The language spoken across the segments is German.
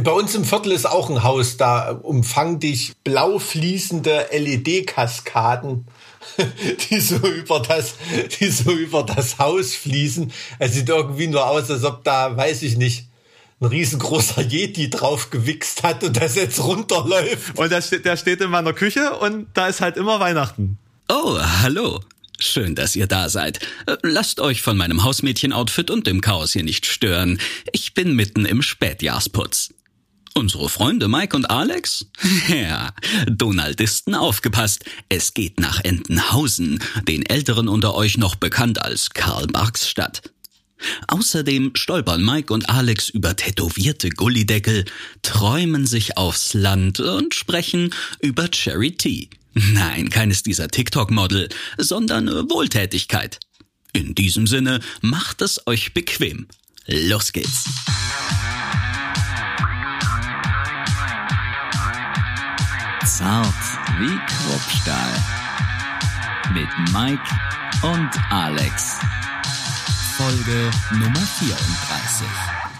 Bei uns im Viertel ist auch ein Haus, da umfangen dich blau fließende LED-Kaskaden, die so über das, die so über das Haus fließen. Es sieht irgendwie nur aus, als ob da, weiß ich nicht, ein riesengroßer Yeti drauf gewichst hat und das jetzt runterläuft. Und der steht, der steht in meiner Küche und da ist halt immer Weihnachten. Oh, hallo. Schön, dass ihr da seid. Lasst euch von meinem Hausmädchen-Outfit und dem Chaos hier nicht stören. Ich bin mitten im Spätjahrsputz. Unsere Freunde Mike und Alex? Ja, Donaldisten aufgepasst. Es geht nach Entenhausen, den Älteren unter euch noch bekannt als Karl-Marx-Stadt. Außerdem stolpern Mike und Alex über tätowierte Gullideckel, träumen sich aufs Land und sprechen über Charity. Nein, keines dieser TikTok-Model, sondern Wohltätigkeit. In diesem Sinne, macht es euch bequem. Los geht's. Zart wie Kruppstahl. Mit Mike und Alex. Folge Nummer 34.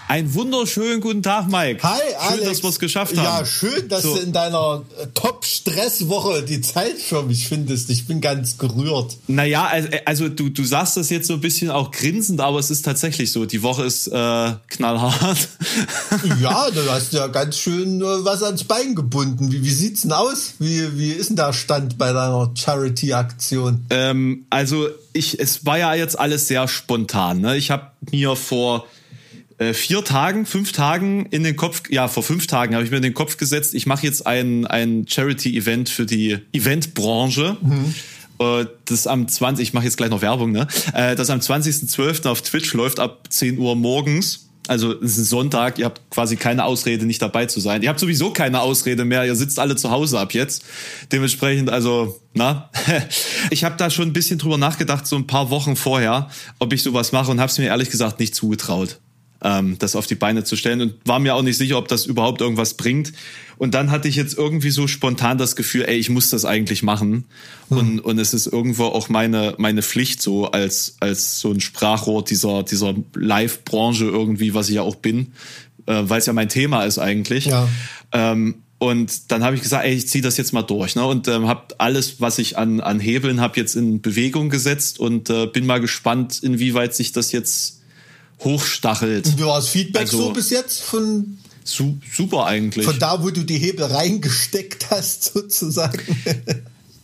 Ein wunderschönen guten Tag, Mike. Hi, Alex. Schön, dass wir es geschafft haben. Ja, schön, dass so. du in deiner äh, Top-Stress-Woche die Zeit für mich findest. Ich bin ganz gerührt. Naja, also, also du, du sagst das jetzt so ein bisschen auch grinsend, aber es ist tatsächlich so. Die Woche ist äh, knallhart. ja, du hast ja ganz schön äh, was ans Bein gebunden. Wie, wie sieht's denn aus? Wie, wie ist denn der Stand bei deiner Charity-Aktion? Ähm, also ich, es war ja jetzt alles sehr spontan. Ne? Ich habe mir vor äh, vier Tagen, fünf Tagen in den Kopf, ja, vor fünf Tagen habe ich mir in den Kopf gesetzt, ich mache jetzt ein, ein Charity-Event für die Eventbranche. Mhm. Äh, das am 20, ich mache jetzt gleich noch Werbung, ne? Äh, das am 20.12. auf Twitch läuft ab 10 Uhr morgens. Also es ist ein Sonntag, ihr habt quasi keine Ausrede, nicht dabei zu sein. Ihr habt sowieso keine Ausrede mehr, ihr sitzt alle zu Hause ab jetzt. Dementsprechend, also, na, ich habe da schon ein bisschen drüber nachgedacht, so ein paar Wochen vorher, ob ich sowas mache und habe es mir ehrlich gesagt nicht zugetraut ähm, das auf die Beine zu stellen und war mir auch nicht sicher, ob das überhaupt irgendwas bringt. Und dann hatte ich jetzt irgendwie so spontan das Gefühl, ey, ich muss das eigentlich machen. Mhm. Und, und es ist irgendwo auch meine, meine Pflicht so als, als so ein Sprachrohr dieser, dieser Live-Branche irgendwie, was ich ja auch bin, äh, weil es ja mein Thema ist eigentlich. Ja. Ähm, und dann habe ich gesagt, ey, ich ziehe das jetzt mal durch. Ne? Und ähm, habe alles, was ich an, an Hebeln habe, jetzt in Bewegung gesetzt und äh, bin mal gespannt, inwieweit sich das jetzt hochstachelt. Und wie war das Feedback also, so bis jetzt von su super eigentlich. Von da, wo du die Hebel reingesteckt hast, sozusagen.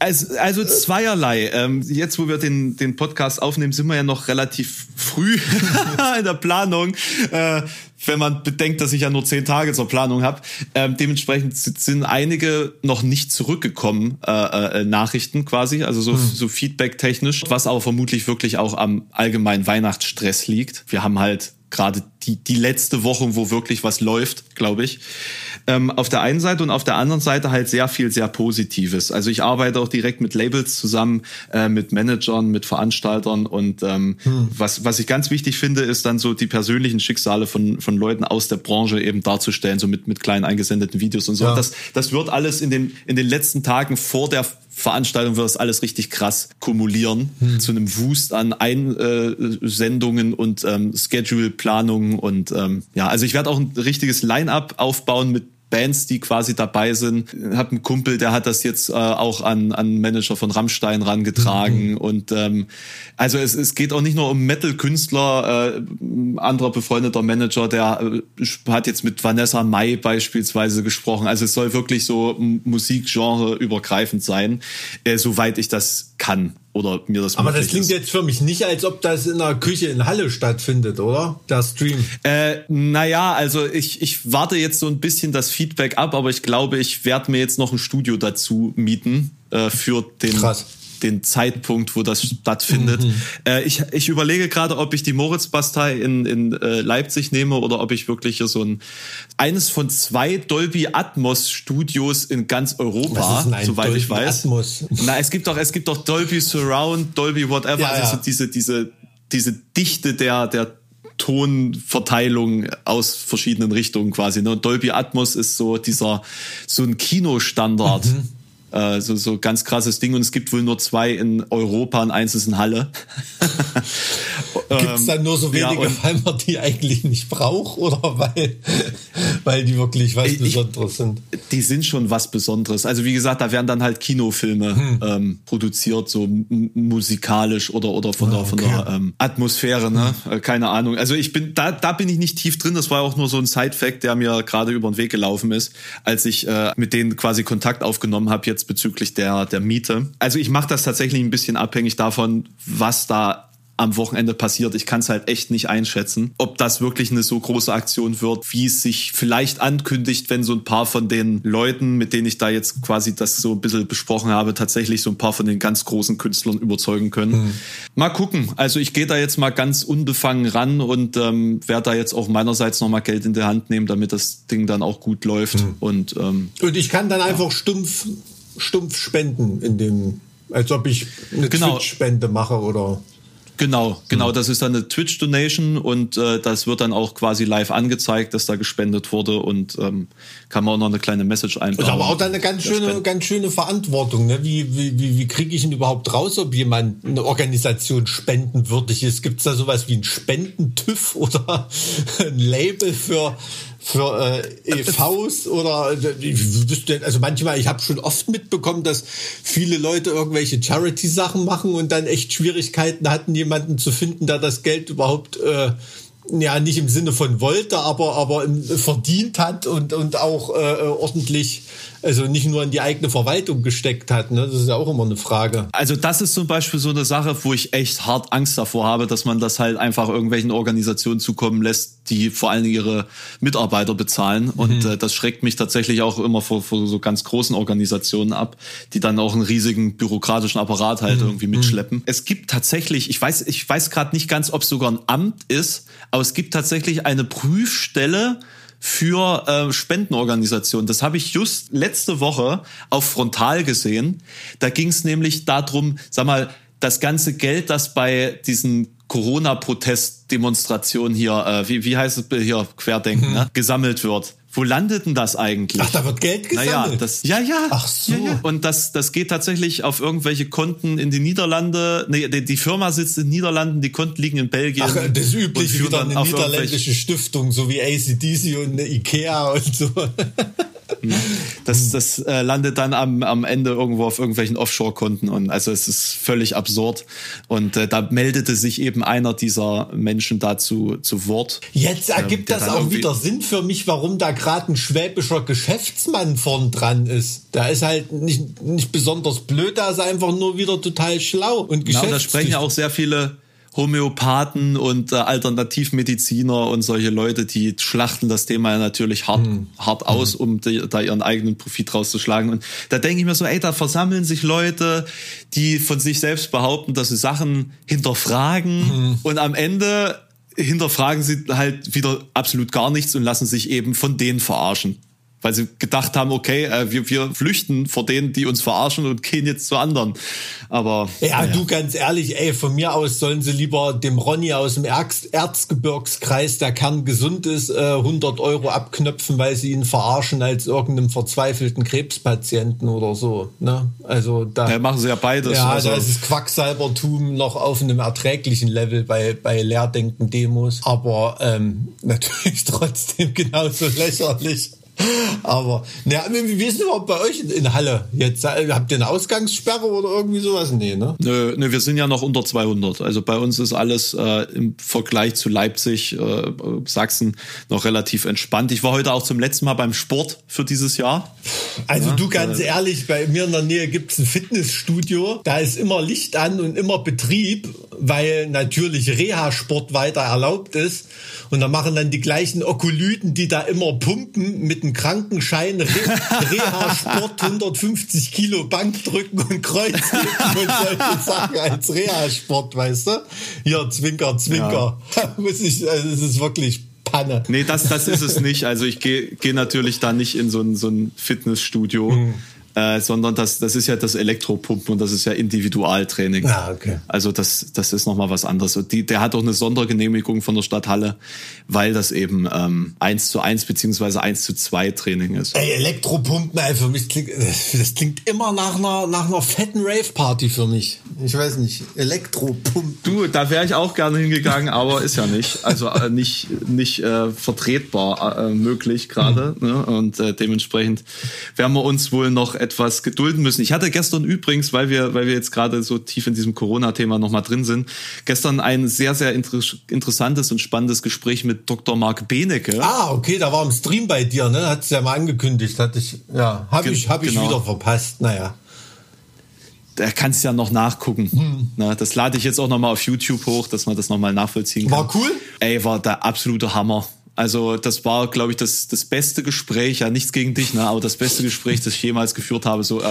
Also, also zweierlei. Ähm, jetzt, wo wir den, den Podcast aufnehmen, sind wir ja noch relativ früh in der Planung. Äh, wenn man bedenkt, dass ich ja nur zehn Tage zur Planung habe. Ähm, dementsprechend sind einige noch nicht zurückgekommen, äh, äh, Nachrichten quasi, also so, hm. so Feedback-technisch, was aber vermutlich wirklich auch am allgemeinen Weihnachtsstress liegt. Wir haben halt gerade die, die letzte Woche, wo wirklich was läuft, glaube ich. Ähm, auf der einen Seite und auf der anderen Seite halt sehr viel, sehr Positives. Also ich arbeite auch direkt mit Labels zusammen, äh, mit Managern, mit Veranstaltern und ähm, hm. was, was ich ganz wichtig finde, ist dann so die persönlichen Schicksale von, von Leuten aus der Branche eben darzustellen, so mit, mit kleinen eingesendeten Videos und so. Ja. das, das wird alles in den, in den letzten Tagen vor der Veranstaltung wird das alles richtig krass kumulieren hm. zu einem Wust an Einsendungen und ähm, Schedule-Planungen und ähm, ja, also ich werde auch ein richtiges Line-up aufbauen mit Bands, die quasi dabei sind. Ich habe einen Kumpel, der hat das jetzt äh, auch an, an Manager von Rammstein rangetragen. Mhm. Und ähm, also es, es geht auch nicht nur um Metal-Künstler, äh, anderer befreundeter Manager, der äh, hat jetzt mit Vanessa Mai beispielsweise gesprochen. Also es soll wirklich so Musikgenre übergreifend sein, äh, soweit ich das kann oder mir das Aber das klingt ist. jetzt für mich nicht, als ob das in der Küche in Halle stattfindet, oder? Der Stream. Äh, naja, also ich, ich warte jetzt so ein bisschen das Feedback ab, aber ich glaube, ich werde mir jetzt noch ein Studio dazu mieten äh, für den Krass den Zeitpunkt, wo das stattfindet. Mhm. Äh, ich, ich überlege gerade, ob ich die Moritzbastei in, in äh, Leipzig nehme oder ob ich wirklich hier so ein eines von zwei Dolby Atmos Studios in ganz Europa, soweit Dolby ich weiß. Atmos? Na, es gibt doch es gibt doch Dolby Surround, Dolby whatever, ja, also ja. diese diese diese Dichte der der Tonverteilung aus verschiedenen Richtungen quasi. Ne? Und Dolby Atmos ist so dieser so ein Kinostandard. Mhm Äh, so, so ganz krasses Ding. Und es gibt wohl nur zwei in Europa und eins ist in Halle. Gibt es dann nur so wenige, ja, weil man die eigentlich nicht braucht oder weil, weil die wirklich was ich, Besonderes sind? Die sind schon was Besonderes. Also wie gesagt, da werden dann halt Kinofilme hm. ähm, produziert, so musikalisch oder, oder von der, okay. von der ähm, Atmosphäre, ne? Hm. Keine Ahnung. Also ich bin, da, da bin ich nicht tief drin. Das war auch nur so ein Side-Fact, der mir gerade über den Weg gelaufen ist, als ich äh, mit denen quasi Kontakt aufgenommen habe, jetzt bezüglich der, der Miete. Also ich mache das tatsächlich ein bisschen abhängig davon, was da am Wochenende passiert. Ich kann es halt echt nicht einschätzen, ob das wirklich eine so große Aktion wird, wie es sich vielleicht ankündigt, wenn so ein paar von den Leuten, mit denen ich da jetzt quasi das so ein bisschen besprochen habe, tatsächlich so ein paar von den ganz großen Künstlern überzeugen können. Mhm. Mal gucken. Also ich gehe da jetzt mal ganz unbefangen ran und ähm, werde da jetzt auch meinerseits nochmal Geld in die Hand nehmen, damit das Ding dann auch gut läuft. Mhm. Und, ähm, und ich kann dann ja. einfach stumpf, stumpf spenden in dem als ob ich eine genau. Twitch-Spende mache oder Genau, genau. Mhm. Das ist dann eine Twitch-Donation und äh, das wird dann auch quasi live angezeigt, dass da gespendet wurde und ähm, kann man auch noch eine kleine Message einbauen. Ist aber auch dann eine ganz schöne, ganz schöne Verantwortung. Ne? Wie, wie, wie, wie kriege ich ihn überhaupt raus, ob jemand eine Organisation spendenwürdig ist? Gibt es da sowas wie ein Spendentüv oder ein Label für für äh, EVs oder äh, also manchmal, ich habe schon oft mitbekommen, dass viele Leute irgendwelche Charity-Sachen machen und dann echt Schwierigkeiten hatten, jemanden zu finden, der das Geld überhaupt äh, ja nicht im Sinne von wollte, aber aber im, verdient hat und und auch äh, ordentlich also nicht nur in die eigene Verwaltung gesteckt hat. Ne? Das ist ja auch immer eine Frage. Also das ist zum Beispiel so eine Sache, wo ich echt hart Angst davor habe, dass man das halt einfach irgendwelchen Organisationen zukommen lässt, die vor allen Dingen ihre Mitarbeiter bezahlen. Mhm. Und äh, das schreckt mich tatsächlich auch immer vor, vor so ganz großen Organisationen ab, die dann auch einen riesigen bürokratischen Apparat halt mhm. irgendwie mitschleppen. Mhm. Es gibt tatsächlich, ich weiß, ich weiß gerade nicht ganz, ob es sogar ein Amt ist, aber es gibt tatsächlich eine Prüfstelle, für äh, Spendenorganisationen. Das habe ich just letzte Woche auf Frontal gesehen. Da ging es nämlich darum, sag mal, das ganze Geld, das bei diesen Corona-Protest-Demonstrationen hier, äh, wie, wie heißt es hier, Querdenken, mhm. ne, gesammelt wird. Wo landet denn das eigentlich? Ach, da wird Geld gesammelt? Naja, das, ja, ja. Ach so. Ja, ja. Und das, das geht tatsächlich auf irgendwelche Konten in die Niederlande. Nee, die, die Firma sitzt in den Niederlanden, die Konten liegen in Belgien. Ach, das übliche wieder eine niederländische Stiftung, so wie ACDC und eine Ikea und so. Das, das äh, landet dann am, am Ende irgendwo auf irgendwelchen Offshore-Konten und also es ist völlig absurd. Und äh, da meldete sich eben einer dieser Menschen dazu zu Wort. Jetzt ergibt ähm, das auch wieder Sinn für mich, warum da gerade ein schwäbischer Geschäftsmann vorn dran ist. Da ist halt nicht, nicht besonders blöd, da ist einfach nur wieder total schlau und geschäftstüchtig. Genau, da sprechen ja auch sehr viele Homöopathen und äh, Alternativmediziner und solche Leute, die schlachten das Thema natürlich hart, mhm. hart aus, um die, da ihren eigenen Profit rauszuschlagen. Und da denke ich mir so, ey, da versammeln sich Leute, die von sich selbst behaupten, dass sie Sachen hinterfragen mhm. und am Ende hinterfragen sie halt wieder absolut gar nichts und lassen sich eben von denen verarschen weil sie gedacht haben, okay, äh, wir, wir flüchten vor denen, die uns verarschen und gehen jetzt zu anderen. Aber ja, ja, du ganz ehrlich, ey, von mir aus sollen sie lieber dem Ronny aus dem Erz Erzgebirgskreis, der Kern gesund ist, äh, 100 Euro abknöpfen, weil sie ihn verarschen als irgendeinem verzweifelten Krebspatienten oder so. Ne? Also da ja, machen sie ja beides. Ja, also. da ist das Quacksalbertum noch auf einem erträglichen Level bei bei Lehrdenken-Demos, aber ähm, natürlich trotzdem genauso lächerlich. Aber, na, wie ist es überhaupt bei euch in Halle jetzt? Habt ihr eine Ausgangssperre oder irgendwie sowas? Nee, ne? Nö, nö, wir sind ja noch unter 200. Also bei uns ist alles äh, im Vergleich zu Leipzig, äh, Sachsen noch relativ entspannt. Ich war heute auch zum letzten Mal beim Sport für dieses Jahr. Also ja, du ganz äh, ehrlich, bei mir in der Nähe gibt es ein Fitnessstudio. Da ist immer Licht an und immer Betrieb, weil natürlich Reha-Sport weiter erlaubt ist. Und da machen dann die gleichen Okolyten, die da immer pumpen, mit einem Krankenschein, Re Reha-Sport, 150 Kilo Bankdrücken und Kreuzheben und solche Sachen als Reha-Sport, weißt du? Hier, Zwinker, Zwinker. Ja. Muss ich, also es ist wirklich Panne. Nee, das, das ist es nicht. Also ich gehe geh natürlich da nicht in so ein, so ein Fitnessstudio. Mhm äh, sondern das, das ist ja das Elektropumpen und das ist ja Individualtraining. Ah, okay. Also das, das ist nochmal was anderes. Und die, der hat auch eine Sondergenehmigung von der Stadthalle, weil das eben ähm, 1 zu 1 beziehungsweise 1 zu 2 Training ist. Ey, Elektropumpen, ey, für mich klingt, das klingt immer nach einer, nach einer fetten Rave-Party für mich. Ich weiß nicht, Elektropumpen. Du, da wäre ich auch gerne hingegangen, aber ist ja nicht. Also äh, nicht, nicht äh, vertretbar äh, möglich gerade. Mhm. Ne? Und äh, dementsprechend werden wir uns wohl noch etwas gedulden müssen. Ich hatte gestern übrigens, weil wir, weil wir jetzt gerade so tief in diesem Corona-Thema nochmal drin sind, gestern ein sehr, sehr inter interessantes und spannendes Gespräch mit Dr. Marc Benecke. Ah, okay, da war im Stream bei dir, ne? Hat es ja mal angekündigt, hatte ich, ja, habe ich, hab ich genau. wieder verpasst, naja. Da kannst du ja noch nachgucken. Hm. Na, das lade ich jetzt auch nochmal auf YouTube hoch, dass man das nochmal nachvollziehen kann. War cool? Ey, war der absolute Hammer. Also das war, glaube ich, das, das beste Gespräch, ja nichts gegen dich, ne, aber das beste Gespräch, das ich jemals geführt habe, so äh,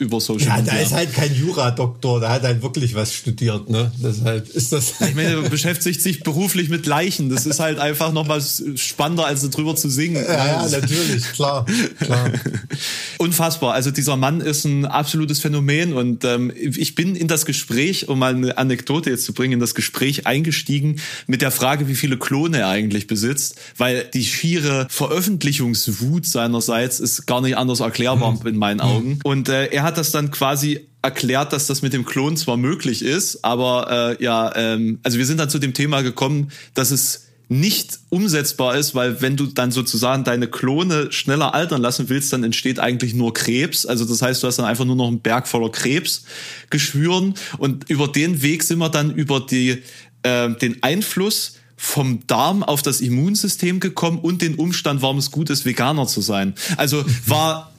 über Social ja, Media. Ja, da ist halt kein Jura-Doktor, da hat halt wirklich was studiert, ne? Deshalb ist das. Ich meine, er beschäftigt sich beruflich mit Leichen. Das ist halt einfach nochmal spannender, als drüber zu singen. Ja, ja, natürlich, klar, klar. Unfassbar. Also dieser Mann ist ein absolutes Phänomen und ähm, ich bin in das Gespräch, um mal eine Anekdote jetzt zu bringen, in das Gespräch eingestiegen mit der Frage, wie viele Klone er eigentlich besitzt weil die schiere Veröffentlichungswut seinerseits ist gar nicht anders erklärbar mhm. in meinen Augen. Und äh, er hat das dann quasi erklärt, dass das mit dem Klon zwar möglich ist, aber äh, ja, ähm, also wir sind dann zu dem Thema gekommen, dass es nicht umsetzbar ist, weil wenn du dann sozusagen deine Klone schneller altern lassen willst, dann entsteht eigentlich nur Krebs. Also das heißt, du hast dann einfach nur noch einen Berg voller Krebsgeschwüren und über den Weg sind wir dann über die äh, den Einfluss vom Darm auf das Immunsystem gekommen und den Umstand, warum es gut ist, Veganer zu sein. Also war,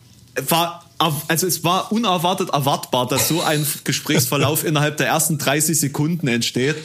war also es war unerwartet erwartbar, dass so ein Gesprächsverlauf innerhalb der ersten 30 Sekunden entsteht.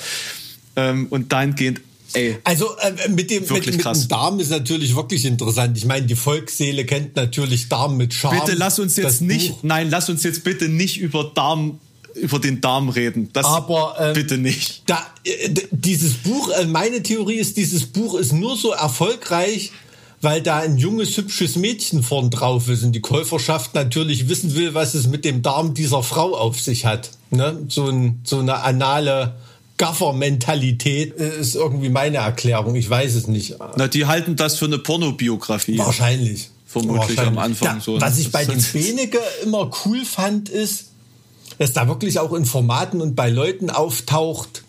Ähm, und dahingehend Ey, also äh, mit, dem, mit, mit, dem Darm ist natürlich wirklich interessant. Ich meine, die Volksseele kennt natürlich Darm mit Charme. Bitte lass uns jetzt nicht, Buch. nein, lass uns jetzt bitte nicht über Darm über den Darm reden. Das Aber ähm, bitte nicht. Da, äh, dieses Buch, äh, meine Theorie ist, dieses Buch ist nur so erfolgreich, weil da ein junges, hübsches Mädchen vorn drauf ist und die Käuferschaft natürlich wissen will, was es mit dem Darm dieser Frau auf sich hat. Ne? So, ein, so eine anale Gaffer-Mentalität äh, ist irgendwie meine Erklärung. Ich weiß es nicht. Na, die halten das für eine Pornobiografie. Wahrscheinlich. Vermutlich Wahrscheinlich. am Anfang da, so. Was ich bei den Benecke immer cool fand, ist, dass da wirklich auch in Formaten und bei Leuten auftaucht,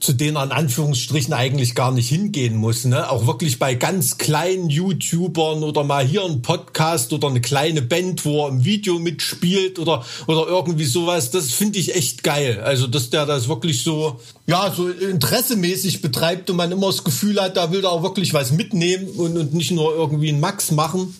zu denen er in Anführungsstrichen eigentlich gar nicht hingehen muss. Ne? Auch wirklich bei ganz kleinen YouTubern oder mal hier ein Podcast oder eine kleine Band, wo er im Video mitspielt oder, oder irgendwie sowas. Das finde ich echt geil. Also, dass der das wirklich so, ja, so interessemäßig betreibt und man immer das Gefühl hat, da will er auch wirklich was mitnehmen und, und nicht nur irgendwie einen Max machen.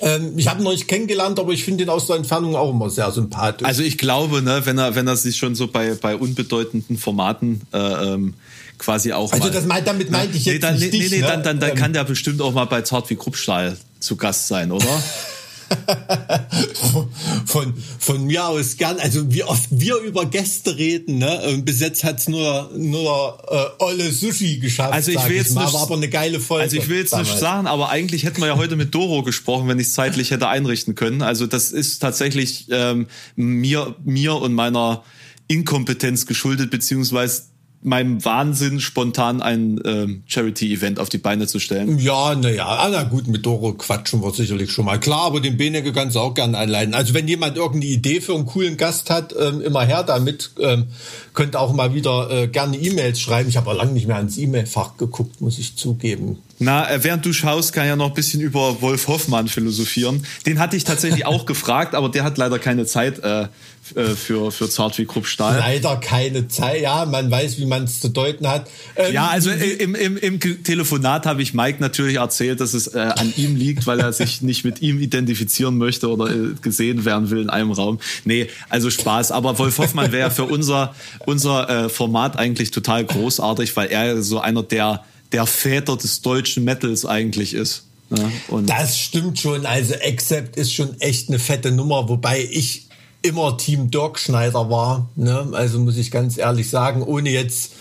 Ähm, ich habe ihn noch nicht kennengelernt, aber ich finde ihn aus der Entfernung auch immer sehr sympathisch. Also ich glaube, ne, wenn er, wenn er sich schon so bei, bei unbedeutenden Formaten äh, ähm, quasi auch. Also mal, das meint, damit meinte ich jetzt nee, dann, nicht nee, dich, nee, ne? dann, dann, dann ähm, kann der bestimmt auch mal bei Zart wie Kruppstahl zu Gast sein, oder? von, von mir aus gern. Also wie oft wir über Gäste reden, ne? Und bis jetzt hat's nur nur äh, Olle Sushi geschafft. Also ich will jetzt ich nicht, war aber eine geile Folge. Also ich will jetzt damals. nicht sagen, aber eigentlich hätten wir ja heute mit Doro gesprochen, wenn ich es zeitlich hätte einrichten können. Also das ist tatsächlich ähm, mir mir und meiner Inkompetenz geschuldet, beziehungsweise meinem Wahnsinn, spontan ein ähm, Charity-Event auf die Beine zu stellen. Ja, naja, ah, na gut, mit Doro quatschen wir sicherlich schon mal. Klar, aber den Benecke kannst du auch gerne einleiten. Also wenn jemand irgendeine Idee für einen coolen Gast hat, ähm, immer her damit. Ähm, könnt auch mal wieder äh, gerne E-Mails schreiben. Ich habe lange nicht mehr ans E-Mail-Fach geguckt, muss ich zugeben. Na, äh, während du schaust, kann ich ja noch ein bisschen über Wolf Hoffmann philosophieren. Den hatte ich tatsächlich auch gefragt, aber der hat leider keine Zeit äh, äh für, für Zart wie Kruppstahl. Leider keine Zeit, ja, man weiß, wie man es zu deuten hat. Ähm, ja, also im, im, im Telefonat habe ich Mike natürlich erzählt, dass es äh, an ihm liegt, weil er sich nicht mit ihm identifizieren möchte oder äh, gesehen werden will in einem Raum. Nee, also Spaß. Aber Wolf Hoffmann wäre für unser unser äh, Format eigentlich total großartig, weil er so einer der, der Väter des deutschen Metals eigentlich ist. Ja, und das stimmt schon. Also Accept ist schon echt eine fette Nummer, wobei ich immer Team Dirk Schneider war. Ne? Also muss ich ganz ehrlich sagen, ohne jetzt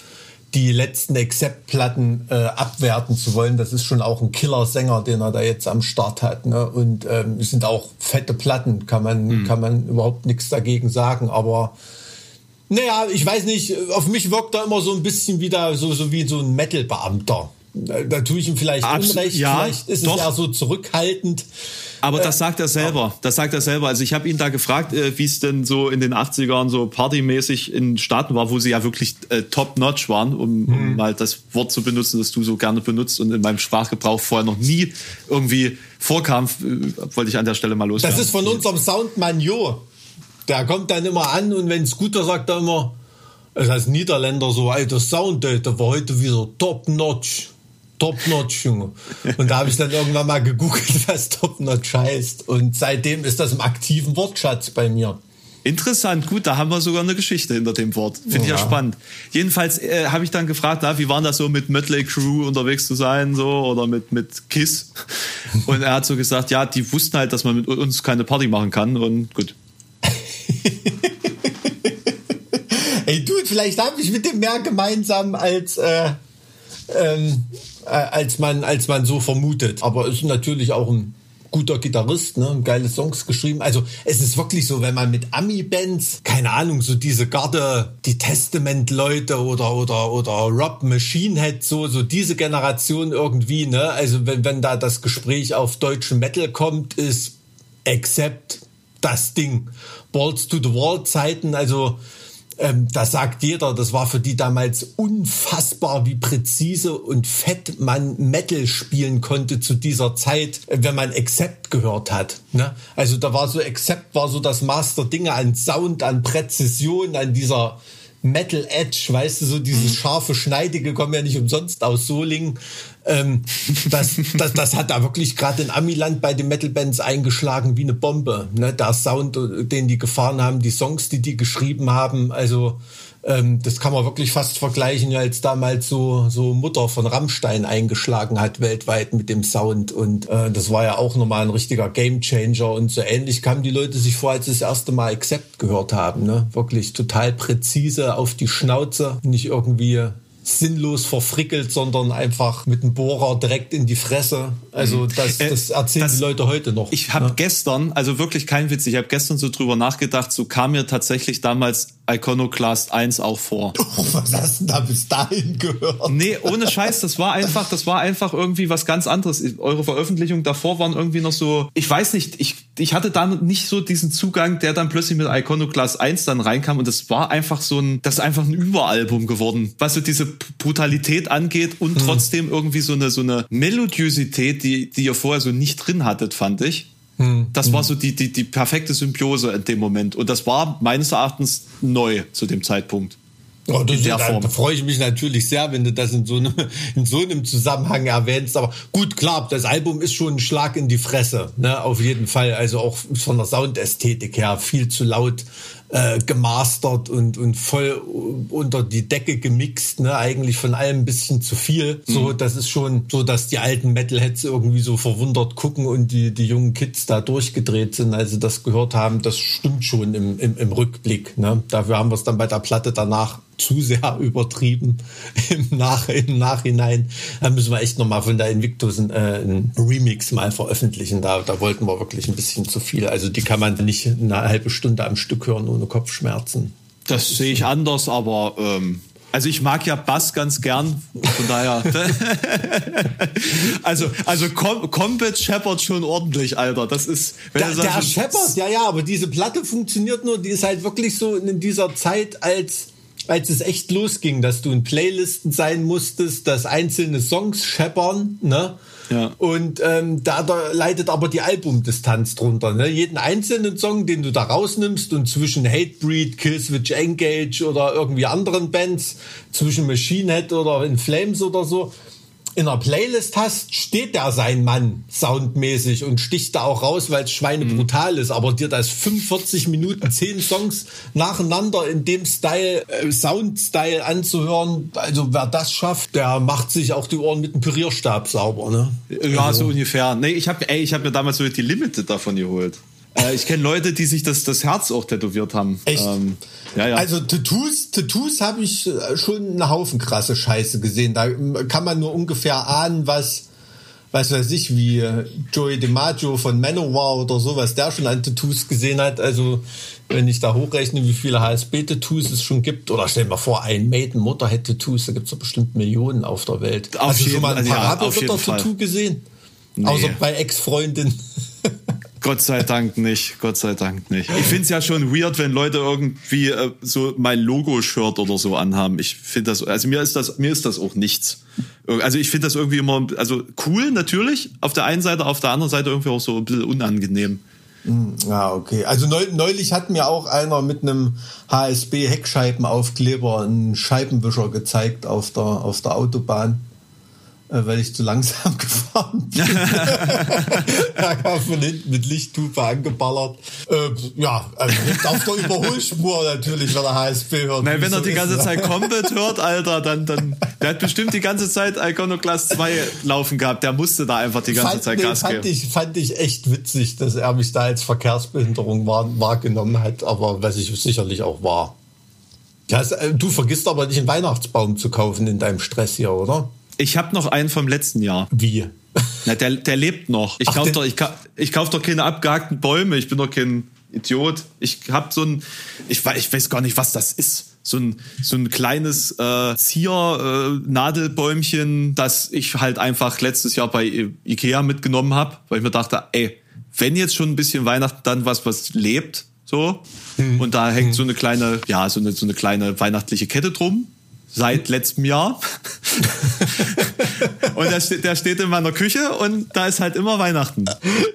die letzten Accept-Platten äh, abwerten zu wollen. Das ist schon auch ein Killer-Sänger, den er da jetzt am Start hat. Ne? Und ähm, es sind auch fette Platten, kann man, mhm. kann man überhaupt nichts dagegen sagen. Aber naja, ich weiß nicht, auf mich wirkt er immer so ein bisschen wieder so, so wie so ein Metal-Beamter. Da tue ich ihm vielleicht Abs Unrecht, ja, vielleicht ist doch. es eher so zurückhaltend. Aber das äh, sagt er selber. Das sagt er selber. Also ich habe ihn da gefragt, äh, wie es denn so in den 80ern so partymäßig in Staaten war, wo sie ja wirklich äh, top-notch waren, um, um hm. mal das Wort zu benutzen, das du so gerne benutzt und in meinem Sprachgebrauch vorher noch nie irgendwie vorkam, äh, wollte ich an der Stelle mal loswerden. Das ist von unserem Soundmann Jo. Der kommt dann immer an und wenn es guter sagt er immer, es heißt Niederländer so, alter Sound, der war heute wieder top-notch. Top-Notch, Junge. Und da habe ich dann irgendwann mal gegoogelt, was Top-Notch heißt. Und seitdem ist das im aktiven Wortschatz bei mir. Interessant, gut, da haben wir sogar eine Geschichte hinter dem Wort. Finde ich ja spannend. Jedenfalls äh, habe ich dann gefragt, na, wie war das so mit Mötley Crew unterwegs zu sein, so oder mit mit Kiss? Und er hat so gesagt, ja, die wussten halt, dass man mit uns keine Party machen kann und gut. Ey, du, vielleicht habe ich mit dem mehr gemeinsam als äh, ähm, äh, als man als man so vermutet. Aber ist natürlich auch ein guter Gitarrist, ne, geile Songs geschrieben. Also es ist wirklich so, wenn man mit Ami-Bands, keine Ahnung, so diese Garde, die Testament-Leute oder oder oder Rob Machine Head, so so diese Generation irgendwie, ne. Also wenn wenn da das Gespräch auf deutschen Metal kommt, ist Accept das Ding. Balls to the Wall Zeiten, also ähm, da sagt jeder, das war für die damals unfassbar, wie präzise und fett man Metal spielen konnte zu dieser Zeit, wenn man Accept gehört hat. Ne? Also da war so Accept war so das Master Dinge an Sound, an Präzision, an dieser Metal Edge, weißt du, so dieses mhm. scharfe, schneidige kommen ja nicht umsonst aus Solingen. Ähm, das, das, das hat da wirklich gerade in Amiland bei den Metal-Bands eingeschlagen wie eine Bombe. Ne? Der Sound, den die gefahren haben, die Songs, die die geschrieben haben, also ähm, das kann man wirklich fast vergleichen, als damals so, so Mutter von Rammstein eingeschlagen hat weltweit mit dem Sound. Und äh, das war ja auch nochmal ein richtiger Gamechanger. Und so ähnlich kamen die Leute sich vor, als sie das erste Mal Accept gehört haben. Ne? Wirklich total präzise auf die Schnauze, nicht irgendwie sinnlos verfrickelt, sondern einfach mit dem Bohrer direkt in die Fresse. Also mhm. das, äh, das erzählen das, die Leute heute noch. Ich habe ne? gestern, also wirklich kein Witz, ich habe gestern so drüber nachgedacht, so kam mir tatsächlich damals Iconoclast 1 auch vor. Oh, was hast du da bis dahin gehört? Nee, ohne Scheiß, das war einfach, das war einfach irgendwie was ganz anderes. Eure Veröffentlichungen davor waren irgendwie noch so, ich weiß nicht, ich, ich hatte da nicht so diesen Zugang, der dann plötzlich mit Iconoclast 1 dann reinkam und das war einfach so ein, das ist einfach ein Überalbum geworden, was so diese Brutalität angeht und hm. trotzdem irgendwie so eine, so eine Melodiosität, die, die ihr vorher so nicht drin hattet, fand ich. Hm. Das war hm. so die, die, die perfekte Symbiose in dem Moment. Und das war meines Erachtens neu zu dem Zeitpunkt. Oh, das in der Form. Da freue ich mich natürlich sehr, wenn du das in so, einem, in so einem Zusammenhang erwähnst. Aber gut, klar, das Album ist schon ein Schlag in die Fresse, ne? Auf jeden Fall. Also auch von der Soundästhetik her viel zu laut äh, gemastert und, und voll unter die Decke gemixt, ne? Eigentlich von allem ein bisschen zu viel. So, mhm. das ist schon so, dass die alten Metalheads irgendwie so verwundert gucken und die, die jungen Kids da durchgedreht sind, als sie das gehört haben. Das stimmt schon im, im, im Rückblick. Ne? Dafür haben wir es dann bei der Platte danach zu sehr übertrieben im, Nach im Nachhinein. Da müssen wir echt nochmal von der Invictus ein, äh, ein Remix mal veröffentlichen. Da, da wollten wir wirklich ein bisschen zu viel. Also die kann man nicht eine halbe Stunde am Stück hören ohne Kopfschmerzen. Das sehe ich anders, aber ähm, also ich mag ja Bass ganz gern, von daher. also also Com Combat Shepard schon ordentlich, Alter. Das ist. Wenn der, Shepard, ja ja, aber diese Platte funktioniert nur. Die ist halt wirklich so in dieser Zeit als als es echt losging, dass du in Playlisten sein musstest, dass einzelne Songs scheppern, ne? Ja. Und ähm, da, da leidet aber die Albumdistanz drunter. Ne? Jeden einzelnen Song, den du da rausnimmst und zwischen Hatebreed, Killswitch Engage oder irgendwie anderen Bands, zwischen Machine Head oder In Flames oder so, in einer Playlist hast, steht da sein Mann soundmäßig und sticht da auch raus, weil es Schweine brutal ist. Aber dir das 45 Minuten, 10 Songs nacheinander in dem Style, äh, Sound-Style anzuhören, also wer das schafft, der macht sich auch die Ohren mit einem Pürierstab sauber. Ne? Ja, also. so ungefähr. Nee, ich habe ich hab mir damals so die Limited davon geholt. Äh, ich kenne Leute, die sich das, das Herz auch tätowiert haben. Echt? Ähm, ja, ja. Also Tattoos, Tattoos habe ich äh, schon einen Haufen krasse Scheiße gesehen. Da kann man nur ungefähr ahnen, was, was weiß ich, wie äh, Joey DiMaggio von Manowar oder sowas, der schon an Tattoos gesehen hat. Also wenn ich da hochrechne, wie viele HSB-Tattoos es schon gibt, oder stell dir mal vor, ein Maiden Motorhead-Tattoos, da gibt es ja bestimmt Millionen auf der Welt. Auf Hast du jeden- schon mal ein also ja, gesehen? Nee. Außer bei Ex-Freundin. Gott sei Dank nicht, Gott sei Dank nicht. Ich find's ja schon weird, wenn Leute irgendwie äh, so mein Logo-Shirt oder so anhaben. Ich finde das, also mir ist das, mir ist das auch nichts. Also ich finde das irgendwie immer, also cool natürlich, auf der einen Seite, auf der anderen Seite irgendwie auch so ein bisschen unangenehm. Ja, okay. Also neu, neulich hat mir auch einer mit einem HSB Heckscheibenaufkleber einen Scheibenwischer gezeigt auf der, auf der Autobahn, weil ich zu langsam gefahren bin. er kam von hinten mit Lichthupe angeballert. Äh, ja, also auf der Überholspur natürlich, wenn er HSB hört. Nein, wenn er so die ist, ganze ne? Zeit Combat hört, Alter, dann, dann, der hat bestimmt die ganze Zeit Iconoclast 2 laufen gehabt. Der musste da einfach die ganze fand, Zeit nee, Gas fand, geben. ich, fand ich echt witzig, dass er mich da als Verkehrsbehinderung wahr, wahrgenommen hat, aber was ich sicherlich auch war. Ja, äh, du vergisst aber nicht einen Weihnachtsbaum zu kaufen in deinem Stress hier, oder? Ich habe noch einen vom letzten Jahr. Wie? Na, der, der lebt noch. Ich Ach, kauf der- doch, ich, ich kauf doch keine abgehackten Bäume. Ich bin doch kein Idiot. Ich hab so ein, ich weiß, ich weiß gar nicht, was das ist. So ein, so ein kleines äh, Zier-Nadelbäumchen, das ich halt einfach letztes Jahr bei I- Ikea mitgenommen habe, weil ich mir dachte, ey, wenn jetzt schon ein bisschen Weihnachten, dann was, was lebt, so. Und da hängt so eine kleine, ja, so eine, so eine kleine weihnachtliche Kette drum. Seit letztem Jahr. und der steht, der steht in meiner Küche und da ist halt immer Weihnachten.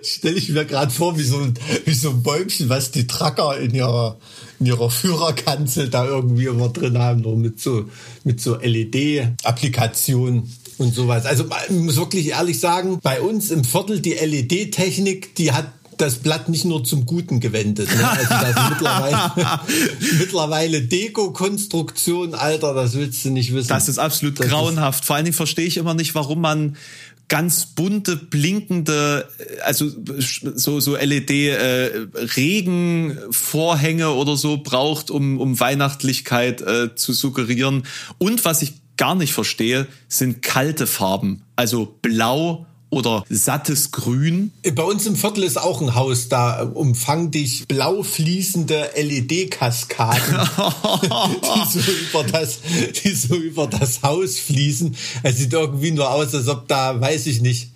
Stelle ich mir gerade vor, wie so, ein, wie so ein Bäumchen, was die Tracker in ihrer, in ihrer Führerkanzel da irgendwie immer drin haben, nur mit so, mit so LED-Applikationen und sowas. Also ich muss wirklich ehrlich sagen, bei uns im Viertel die LED-Technik, die hat das Blatt nicht nur zum Guten gewendet. Ne? Also ist mittlerweile, mittlerweile Deko-Konstruktion, Alter, das willst du nicht wissen. Das ist absolut Das ist- grauenhaft. Vor allen Dingen verstehe ich immer nicht, warum man ganz bunte, blinkende, also so, so LED äh, oder so braucht, um, um Weihnachtlichkeit äh, zu suggerieren. Und was ich gar nicht verstehe, sind kalte Farben. Also blau oder sattes Grün. Bei uns im Viertel ist auch ein Haus, da umfang dich blau fließende LED-Kaskaden, die, so über das, die so über das Haus fließen. Es sieht irgendwie nur aus, als ob da, weiß ich nicht,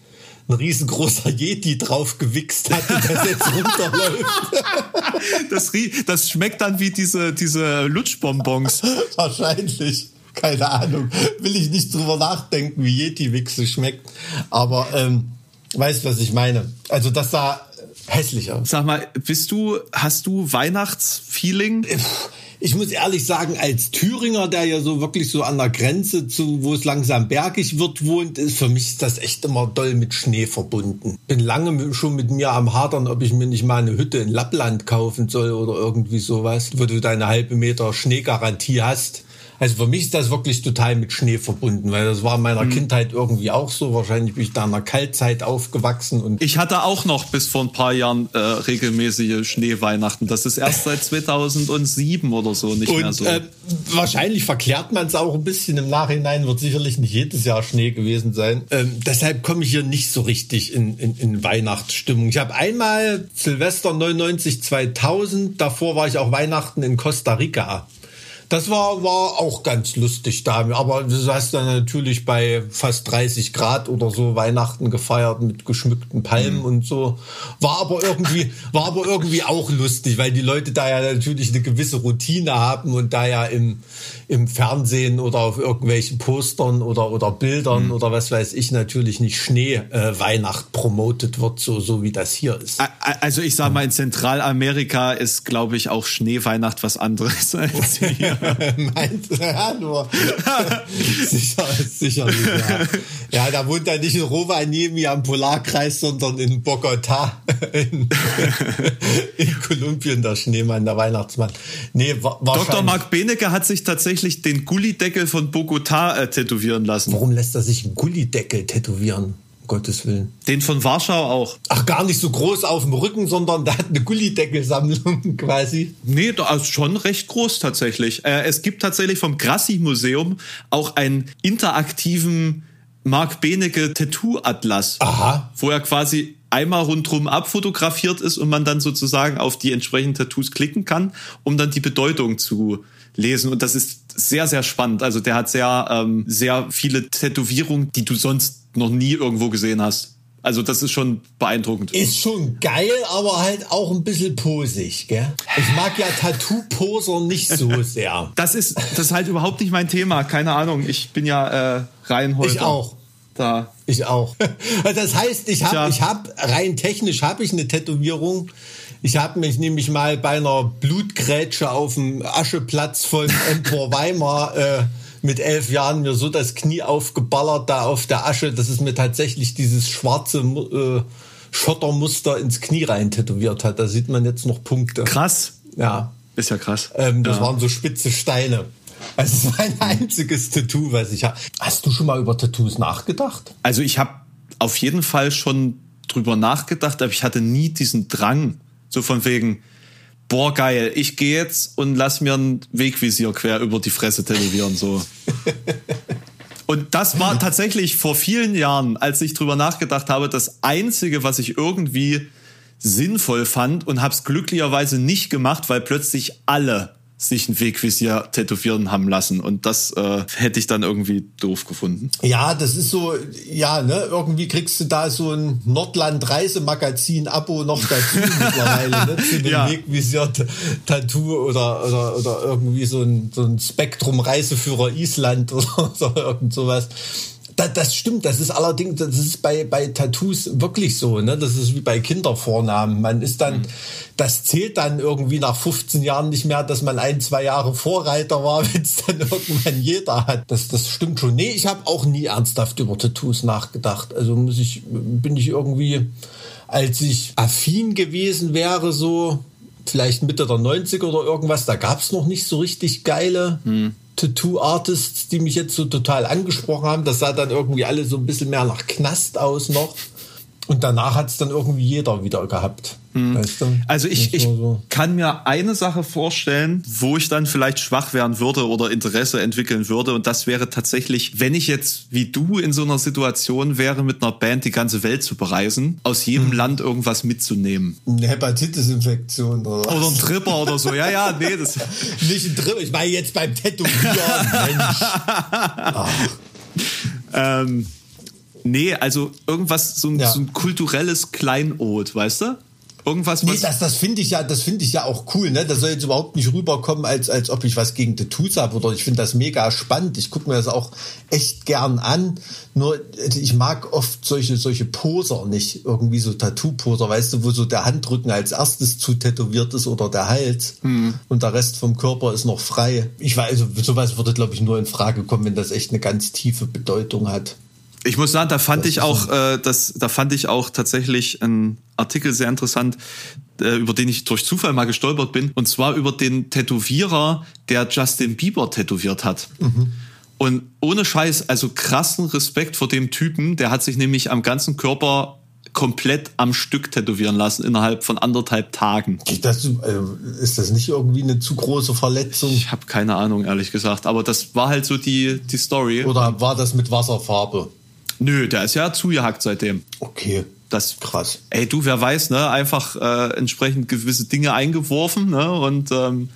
ein riesengroßer Yeti drauf gewichst hat und das jetzt runterläuft. Das, das schmeckt dann wie diese, diese Lutschbonbons. Wahrscheinlich. Keine Ahnung. Will ich nicht drüber nachdenken, wie Yeti-Wichse schmeckt. Aber ähm, weißt, was ich meine. Also das sah hässlich aus. Sag mal, bist du, hast du Weihnachtsfeeling? Ich muss ehrlich sagen, als Thüringer, der ja so wirklich so an der Grenze zu, wo es langsam bergig wird, wohnt, ist für mich ist das echt immer doll mit Schnee verbunden. Bin lange schon mit mir am Hadern, ob ich mir nicht mal eine Hütte in Lappland kaufen soll oder irgendwie sowas, wo du deine halbe Meter Schneegarantie hast. Also für mich ist das wirklich total mit Schnee verbunden, weil das war in meiner Kindheit irgendwie auch so. Wahrscheinlich bin ich da in der Kaltzeit aufgewachsen und Ich hatte auch noch bis vor ein paar Jahren äh, regelmäßige Schneeweihnachten. Das ist erst seit 2007 oder so nicht mehr Und so. äh, wahrscheinlich verklärt man es auch ein bisschen im Nachhinein, wird sicherlich nicht jedes Jahr Schnee gewesen sein. Ähm, deshalb komme ich hier nicht so richtig in, in, in Weihnachtsstimmung. Ich habe einmal Silvester 99 2000, davor war ich auch Weihnachten in Costa Rica. Das war, war auch ganz lustig da. Aber du hast dann natürlich bei fast 30 Grad oder so Weihnachten gefeiert mit geschmückten Palmen und so. War aber irgendwie, war aber irgendwie auch lustig, weil die Leute da ja natürlich eine gewisse Routine haben und da ja im, im Fernsehen oder auf irgendwelchen Postern oder, oder Bildern oder was weiß ich natürlich nicht Schnee äh, Weihnacht promotet wird, so, so wie das hier ist. Also ich sag mal, in Zentralamerika ist, glaube ich, auch Schneeweihnacht was anderes als hier. Meinst du? Ja, nur. sicher, sicherlich, ja. Ja, da wohnt er nicht in Rovaniemi am Polarkreis, sondern in Bogota, in, in Kolumbien, der Schneemann, der Weihnachtsmann. Nee. Dr. Marc Benecke hat sich tatsächlich den Gullideckel von Bogota äh, tätowieren lassen. Warum lässt er sich einen Gullideckel tätowieren? Um Gottes Willen. Den von Warschau auch. Ach, gar nicht so groß auf dem Rücken, sondern der hat eine Gullideckelsammlung quasi. Nee, da ist schon recht groß tatsächlich. Äh, es gibt tatsächlich vom Grassi-Museum auch einen interaktiven Mark Benecke Tattoo-Atlas. Aha. Wo er quasi einmal rundherum abfotografiert ist und man dann sozusagen auf die entsprechenden Tattoos klicken kann, um dann die Bedeutung zu lesen. Und das ist sehr, sehr spannend. Also der hat sehr, ähm, sehr viele Tätowierungen, die du sonst noch nie irgendwo gesehen hast. Also das ist schon beeindruckend. Ist schon geil, aber halt auch ein bisschen posig, gell? Ich mag ja Tattoo-Poser nicht so sehr. Das ist, das ist halt überhaupt nicht mein Thema. Keine Ahnung. Ich bin ja äh, Reinholder. Ich auch. Da. Ich auch. Das heißt, ich habe, ich habe rein technisch habe ich eine Tätowierung. Ich habe mich nämlich mal bei einer Blutgrätsche auf dem Ascheplatz von Empor Weimar äh, mit elf Jahren mir so das Knie aufgeballert da auf der Asche, dass es mir tatsächlich dieses schwarze äh, Schottermuster ins Knie rein tätowiert hat. Da sieht man jetzt noch Punkte. Krass. Ja. Ist ja krass. Ähm, das ja. waren so spitze Steine. Es ist mein einziges Tattoo, was ich habe. Hast du schon mal über Tattoos nachgedacht? Also ich habe auf jeden Fall schon drüber nachgedacht, aber ich hatte nie diesen Drang, so von wegen, boah geil, ich gehe jetzt und lass mir ein Wegvisier quer über die Fresse tätowieren so. und das war tatsächlich vor vielen Jahren, als ich drüber nachgedacht habe, das einzige, was ich irgendwie sinnvoll fand und habe es glücklicherweise nicht gemacht, weil plötzlich alle sich ein Wegvisier tätowieren haben lassen. Und das äh, hätte ich dann irgendwie doof gefunden. Ja, das ist so, ja, ne, irgendwie kriegst du da so ein Nordland-Reisemagazin-Abo noch dazu mittlerweile, ne, zu dem Ja. Wegvisier-Tattoo oder, oder, oder irgendwie so ein, so ein Spektrum-Reiseführer Island oder so, irgend sowas. Das, das stimmt, das ist allerdings, das ist bei, bei Tattoos wirklich so, ne? Das ist wie bei Kindervornamen. Man ist dann, das zählt dann irgendwie nach 15 Jahren nicht mehr, dass man ein, zwei Jahre Vorreiter war, wenn es dann irgendwann jeder hat. Das, das stimmt schon. Nee, ich habe auch nie ernsthaft über Tattoos nachgedacht. Also muss ich, bin ich irgendwie, als ich affin gewesen wäre, so vielleicht Mitte der 90er oder irgendwas, da gab es noch nicht so richtig geile Tattoo-Artists, die mich jetzt so total angesprochen haben. Das sah dann irgendwie alle so ein bisschen mehr nach Knast aus noch. Und danach hat es dann irgendwie jeder wieder gehabt. Weißt du? Also ich, ich so. kann mir eine Sache vorstellen, wo ich dann vielleicht schwach werden würde oder Interesse entwickeln würde. Und das wäre tatsächlich, wenn ich jetzt wie du in so einer Situation wäre, mit einer Band die ganze Welt zu bereisen, aus jedem Hm. Land irgendwas mitzunehmen. Eine Hepatitis-Infektion oder Oder ein was? Tripper oder so. Ja, ja, nee, das. Nicht ein Trip, ich meine jetzt beim Tätowieren, Mensch. Ähm, nee, also irgendwas, so ein, Ja. so ein kulturelles Kleinod, weißt du? Irgendwas, Nee, das, das finde ich ja, das finde ich ja auch cool, ne? Das soll jetzt überhaupt nicht rüberkommen, als, als ob ich was gegen Tattoos habe oder ich finde das mega spannend. Ich gucke mir das auch echt gern an. Nur ich mag oft solche, solche Poser nicht. Irgendwie so Tattoo-Poser, weißt du, wo so der Handrücken als erstes zu tätowiert ist oder der Hals und der Rest vom Körper ist noch frei. Ich weiß, also sowas würde, glaube ich, nur in Frage kommen, wenn das echt eine ganz tiefe Bedeutung hat. Ich muss sagen, da fand ich auch, äh, das, da fand ich auch tatsächlich einen Artikel sehr interessant, äh, über den ich durch Zufall mal gestolpert bin. Und zwar über den Tätowierer, der Justin Bieber tätowiert hat. Und ohne Scheiß, also krassen Respekt vor dem Typen. Der hat sich nämlich am ganzen Körper komplett am Stück tätowieren lassen innerhalb von anderthalb Tagen. Das, äh, ist das nicht irgendwie eine zu große Verletzung? Ich habe keine Ahnung, ehrlich gesagt. Aber das war halt so die, die Story. Oder war das mit Wasserfarbe? Nö, der ist ja zugehackt seitdem. Okay. Das Krass. Ey, du, wer weiß, ne? Einfach äh, entsprechend gewisse Dinge eingeworfen, ne? Und ähm,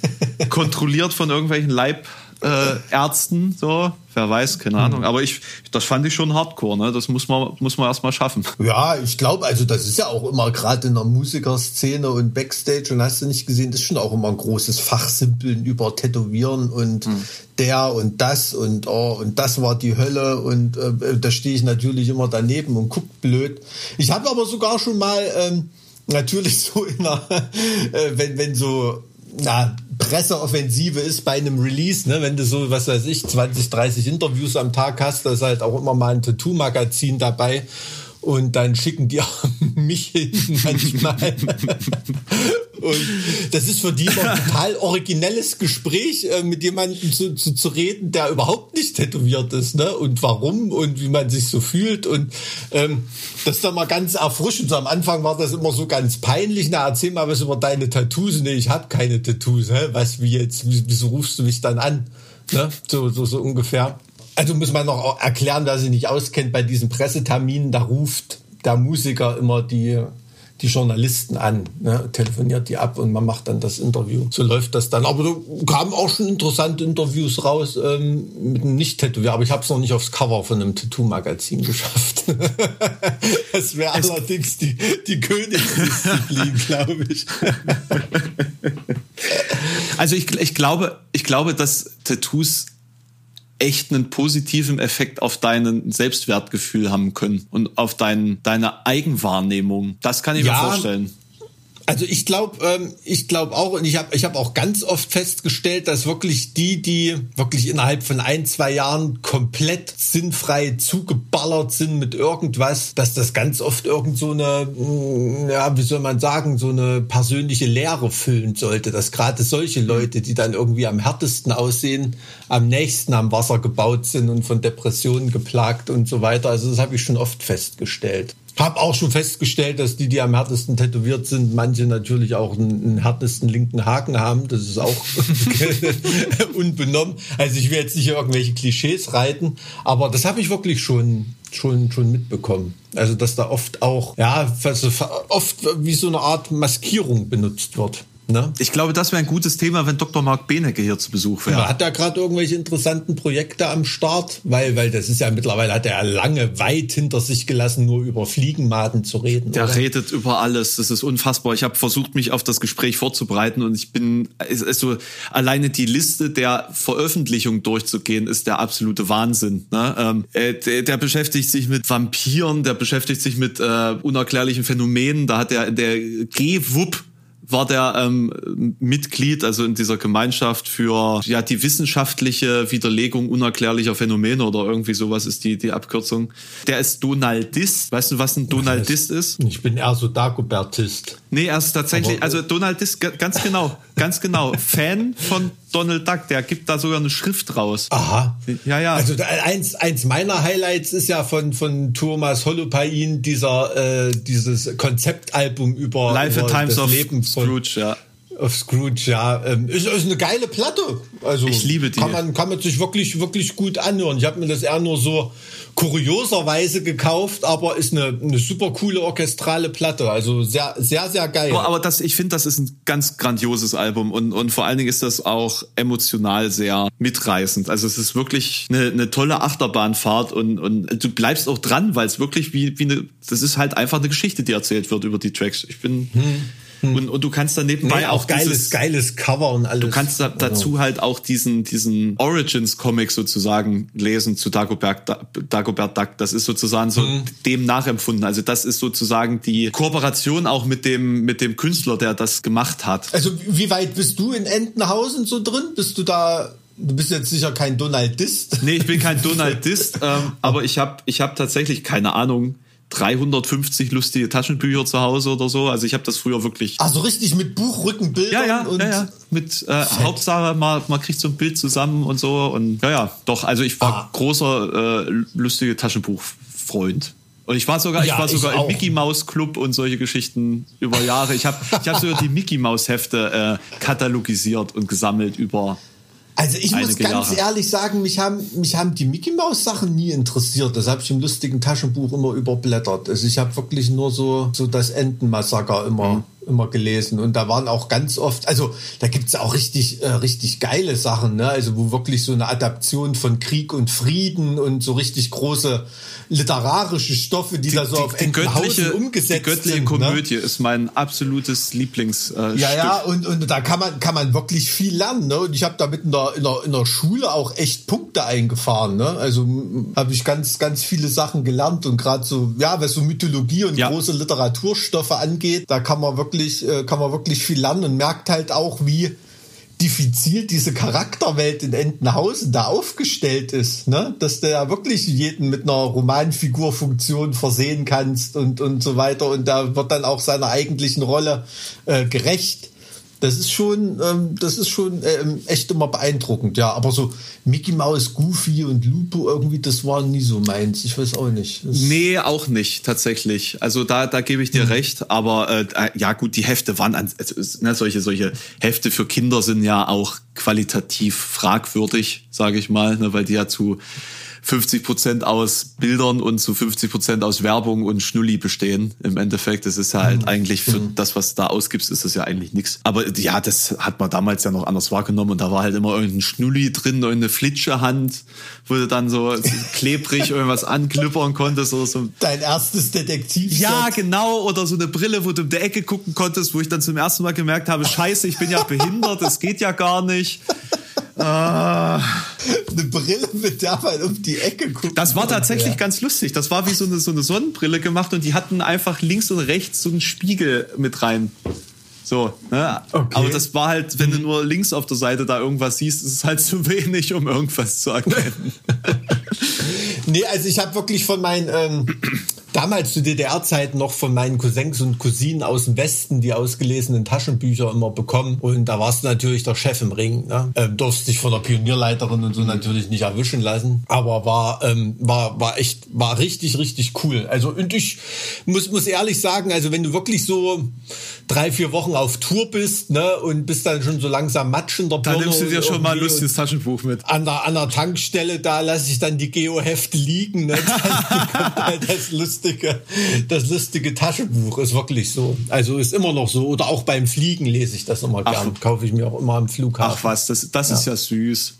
kontrolliert von irgendwelchen Leibärzten, äh, Ärzten, so. Wer weiß, keine Ahnung. Aber ich, das fand ich schon hardcore, ne? Das muss man, muss man erstmal schaffen. Ja, ich glaube, also das ist ja auch immer gerade in der Musikerszene und Backstage und hast du nicht gesehen, das ist schon auch immer ein großes Fachsimpeln über Tätowieren und der und das und oh, und das war die Hölle und äh, da stehe ich natürlich immer daneben und guck blöd. Ich habe aber sogar schon mal ähm, natürlich so in einer, äh, wenn wenn so na, Presseoffensive ist bei einem Release, ne, wenn du so, was weiß ich, 20, 30 Interviews am Tag hast, da ist halt auch immer mal ein Tattoo-Magazin dabei. Und dann schicken die auch mich hin manchmal. und das ist für die immer ein total originelles Gespräch, äh, mit jemandem zu, zu, zu reden, der überhaupt nicht tätowiert ist, ne? Und warum und wie man sich so fühlt. Und ähm, das ist dann mal ganz erfrischend. So am Anfang war das immer so ganz peinlich. Na, erzähl mal was über deine Tattoos. Nee, ich habe keine Tattoos. Hä? Was, wie jetzt? Wieso rufst du mich dann an? Ne? So, so, so ungefähr. Also muss man noch erklären, wer sich nicht auskennt, bei diesen Presseterminen, da ruft der Musiker immer die, die Journalisten an, ne, telefoniert die ab und man macht dann das Interview. So läuft das dann. Aber da kamen auch schon interessante Interviews raus ähm, mit einem Nicht-Tätowier, aber ich habe es noch nicht aufs Cover von einem Tattoo-Magazin geschafft. das wäre allerdings die, die Königsdisziplin, glaube ich. also ich, ich, glaube, ich glaube, dass Tattoos echt einen positiven Effekt auf deinen Selbstwertgefühl haben können und auf dein, deine Eigenwahrnehmung. Das kann ich ja, mir vorstellen. Also ich glaube, ähm, ich glaube auch, und ich habe ich hab auch ganz oft festgestellt, dass wirklich die, die wirklich innerhalb von ein, zwei Jahren komplett sinnfrei zugeballert sind mit irgendwas, dass das ganz oft irgend so eine, mm, ja, wie soll man sagen, so eine persönliche Leere füllen sollte. Dass gerade solche Leute, die dann irgendwie am härtesten aussehen, am nächsten am Wasser gebaut sind und von Depressionen geplagt und so weiter. Also das habe ich schon oft festgestellt. Hab auch schon festgestellt, dass die, die am härtesten tätowiert sind, manche natürlich auch einen, einen härtesten linken Haken haben. Das ist auch unbenommen. Also ich will jetzt nicht irgendwelche Klischees reiten, aber das habe ich wirklich schon schon schon mitbekommen. Also dass da oft auch ja also oft wie so eine Art Maskierung benutzt wird. Ne? Ich glaube, das wäre ein gutes Thema, wenn Dr. Marc Benecke hier zu Besuch wäre. Hat er gerade irgendwelche interessanten Projekte am Start? Weil, weil das ist ja mittlerweile, hat er ja lange weit hinter sich gelassen, nur über Fliegenmaden zu reden. Der oder? redet über alles. Das ist unfassbar. Ich habe versucht, mich auf das Gespräch vorzubereiten und ich bin, also alleine die Liste der Veröffentlichung durchzugehen, ist der absolute Wahnsinn. Ne? Ähm, äh, der, der, beschäftigt sich mit Vampiren, der beschäftigt sich mit äh, unerklärlichen Phänomenen. Da hat er in der G-WUP war der ähm, Mitglied, also in dieser Gemeinschaft für ja die wissenschaftliche Widerlegung unerklärlicher Phänomene oder irgendwie sowas ist die die Abkürzung. Der ist Donaldist. Weißt du, was ein Donaldist ist? Ich bin eher so Dagobertist. Nee, er ist tatsächlich, Aber, also Donaldist, ganz genau, ganz genau, Fan von Donald Duck, der gibt da sogar eine Schrift raus. Aha. Ja, ja. Also eins, eins meiner Highlights ist ja von, von Thomas Holopain dieser, äh, dieses Konzeptalbum über, Life über Times das of Leben von, Scrooge, ja. Of Scrooge, ja. Ähm, ist, ist eine geile Platte. Also ich liebe die. Kann man, kann man sich wirklich, wirklich gut anhören. Ich habe mir das eher nur so kurioserweise gekauft, aber ist eine, eine super coole orchestrale Platte. Also sehr, sehr, sehr geil. Aber, aber das, ich finde, das ist ein ganz grandioses Album und, und vor allen Dingen ist das auch emotional sehr mitreißend. Also es ist wirklich eine, eine tolle Achterbahnfahrt und, und du bleibst auch dran, weil es wirklich wie, wie eine, das ist halt einfach eine Geschichte, die erzählt wird über die Tracks. Ich bin, hm hm. Und, und du kannst dann nebenbei nee, auch, auch geiles, dieses, geiles Cover und alles. Du kannst da, dazu oh. halt auch diesen, diesen Origins-Comic sozusagen lesen zu Dagobert, Dagobert Duck. Das ist sozusagen so hm. dem nachempfunden. Also das ist sozusagen die Kooperation auch mit dem, mit dem Künstler, der das gemacht hat. Also wie weit bist du in Entenhausen so drin? Bist du da Du bist jetzt sicher kein Donaldist. Nee, ich bin kein Donaldist, ähm, aber ich habe ich hab tatsächlich keine Ahnung, 350 lustige Taschenbücher zu Hause oder so. Also ich habe das früher wirklich. Also richtig mit Buchrückenbildern ja, ja, und ja, ja. mit äh, Hauptsache man, man kriegt so ein Bild zusammen und so und ja ja doch. Also ich war ah. großer äh, lustige Taschenbuchfreund. Und ich war sogar, ja, ich war sogar ich im Mickey Mouse Club und solche Geschichten über Jahre. Ich habe, ich habe sogar die Mickey Mouse Hefte äh, katalogisiert und gesammelt über also ich muss ganz Jahre. ehrlich sagen, mich haben, mich haben die Mickey Mouse Sachen nie interessiert. Das habe ich im lustigen Taschenbuch immer überblättert. Also ich habe wirklich nur so, so das Entenmassaker immer. Mhm immer gelesen und da waren auch ganz oft, also da gibt's auch richtig, äh, richtig geile Sachen, ne? Also wo wirklich so eine Adaption von Krieg und Frieden und so richtig große literarische Stoffe, die, die da so die, auf die göttliche, umgesetzt. Die göttliche sind, ne? Komödie ne? ist mein absolutes Lieblings. Äh, ja, ja, und, und da kann man, kann man wirklich viel lernen. Ne? Und ich habe damit in der, in, der, in der Schule auch echt Punkte eingefahren. Ne? Also habe ich ganz, ganz viele Sachen gelernt und gerade so, ja, was so Mythologie und ja. große Literaturstoffe angeht, da kann man wirklich, äh, kann man wirklich viel lernen und merkt halt auch, wie diffizil diese Charakterwelt in Entenhausen da aufgestellt ist, ne? Dass du ja wirklich jeden mit einer Romanfigurfunktion versehen kannst und, und so weiter und da wird dann auch seiner eigentlichen Rolle äh, gerecht. Das ist schon, ähm, das ist schon ähm, echt immer beeindruckend, ja. Aber so Mickey Mouse, Goofy und Lupo irgendwie, das war nie so meins. Ich weiß auch nicht. Das nee, auch nicht, tatsächlich. Also da, da gebe ich dir mhm. recht. Aber äh, äh, ja gut, die Hefte waren, an, also, ne, solche, solche Hefte für Kinder sind ja auch qualitativ fragwürdig, sage ich mal, ne, weil die ja zu 50 Prozent aus Bildern und zu 50 Prozent aus Werbung und Schnulli bestehen. Im Endeffekt, das ist ja halt mhm. eigentlich für mhm. das, was da ausgibst, ist das ja eigentlich nichts. Aber ja, das hat man damals ja noch anders wahrgenommen und da war halt immer irgendein Schnulli drin, irgendeine Flitschehand, wo du dann so klebrig irgendwas anklippern konntest oder so. Dein erstes Detektiv. Ja, genau. Oder so eine Brille, wo du um die Ecke gucken konntest, wo ich dann zum ersten Mal gemerkt habe, scheiße, ich bin ja behindert, das geht ja gar nicht. Ah. Eine Brille, mit der man um die Ecke guckt. Das war tatsächlich ja. ganz lustig. Das war wie so eine, so eine Sonnenbrille gemacht und die hatten einfach links und rechts so einen Spiegel mit rein. So, ne? Okay. Aber das war halt, wenn du nur links auf der Seite da irgendwas siehst, ist es halt zu wenig, um irgendwas zu erkennen. nee, also ich habe wirklich von meinen ähm, damals zu DDR-Zeiten noch von meinen Cousins und Cousinen aus dem Westen die ausgelesenen Taschenbücher immer bekommen. Und da warst du natürlich der Chef im Ring. Ne? Ähm, durfst dich von der Pionierleiterin und so natürlich nicht erwischen lassen. Aber war, ähm, war, war echt, war richtig, richtig cool. Also, und ich muss, muss ehrlich sagen, also wenn du wirklich so drei, vier Wochen auf Tour bist, ne, und bist dann schon so langsam matsch in der Birne. Dann nimmst du dir schon mal ein lustiges Taschenbuch mit. An der, an der Tankstelle, da lasse ich dann die Geo-Hefte liegen, ne. Dann kommt halt das lustige, das lustige Taschenbuch, ist wirklich so. Also ist immer noch so. Oder auch beim Fliegen lese ich das immer gern. Kaufe ich mir auch immer am Flughafen. Ach was, das, das ja. ist ja süß.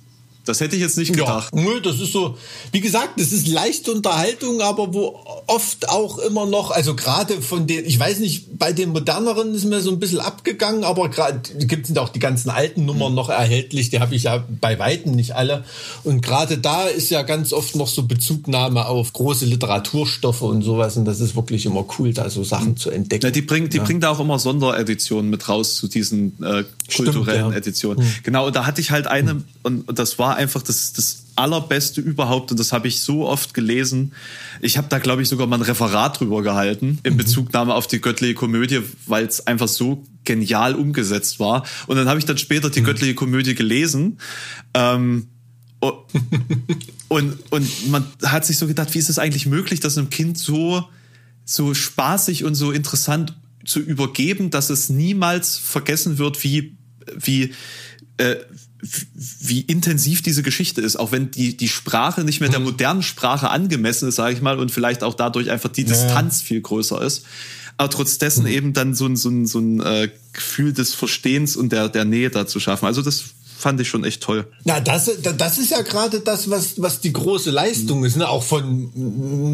Das hätte ich jetzt nicht gedacht. Ja, nö, das ist so, wie gesagt, das ist leichte Unterhaltung, aber wo oft auch immer noch, also gerade von den, ich weiß nicht, bei den moderneren ist mir so ein bisschen abgegangen, aber gerade gibt es auch die ganzen alten Nummern mhm. noch erhältlich, die habe ich ja bei Weitem nicht alle. Und gerade da ist ja ganz oft noch so Bezugnahme auf große Literaturstoffe und sowas. Und das ist wirklich immer cool, da so Sachen mhm. zu entdecken. Ja, die bringt, die ja. bringt da auch immer Sondereditionen mit raus zu diesen äh, kulturellen Stimmt, ja. Editionen. Mhm. Genau, und da hatte ich halt eine, mhm. und, und das war einfach das, das allerbeste überhaupt und das habe ich so oft gelesen. Ich habe da, glaube ich, sogar mal ein Referat drüber gehalten in mhm. Bezugnahme auf die göttliche Komödie, weil es einfach so genial umgesetzt war. Und dann habe ich dann später die mhm. göttliche Komödie gelesen. Ähm, und, und man hat sich so gedacht, wie ist es eigentlich möglich, dass einem Kind so, so spaßig und so interessant zu übergeben, dass es niemals vergessen wird, wie, wie, äh, wie intensiv diese Geschichte ist, auch wenn die, die Sprache nicht mehr der mhm. modernen Sprache angemessen ist, sage ich mal, und vielleicht auch dadurch einfach die Distanz viel größer ist. Aber trotz dessen mhm. eben dann so ein, so ein, so ein äh, Gefühl des Verstehens und der, der Nähe da zu schaffen. Also das fand ich schon echt toll. Na, das, das ist ja gerade das, was, was die große Leistung ist, ne? auch von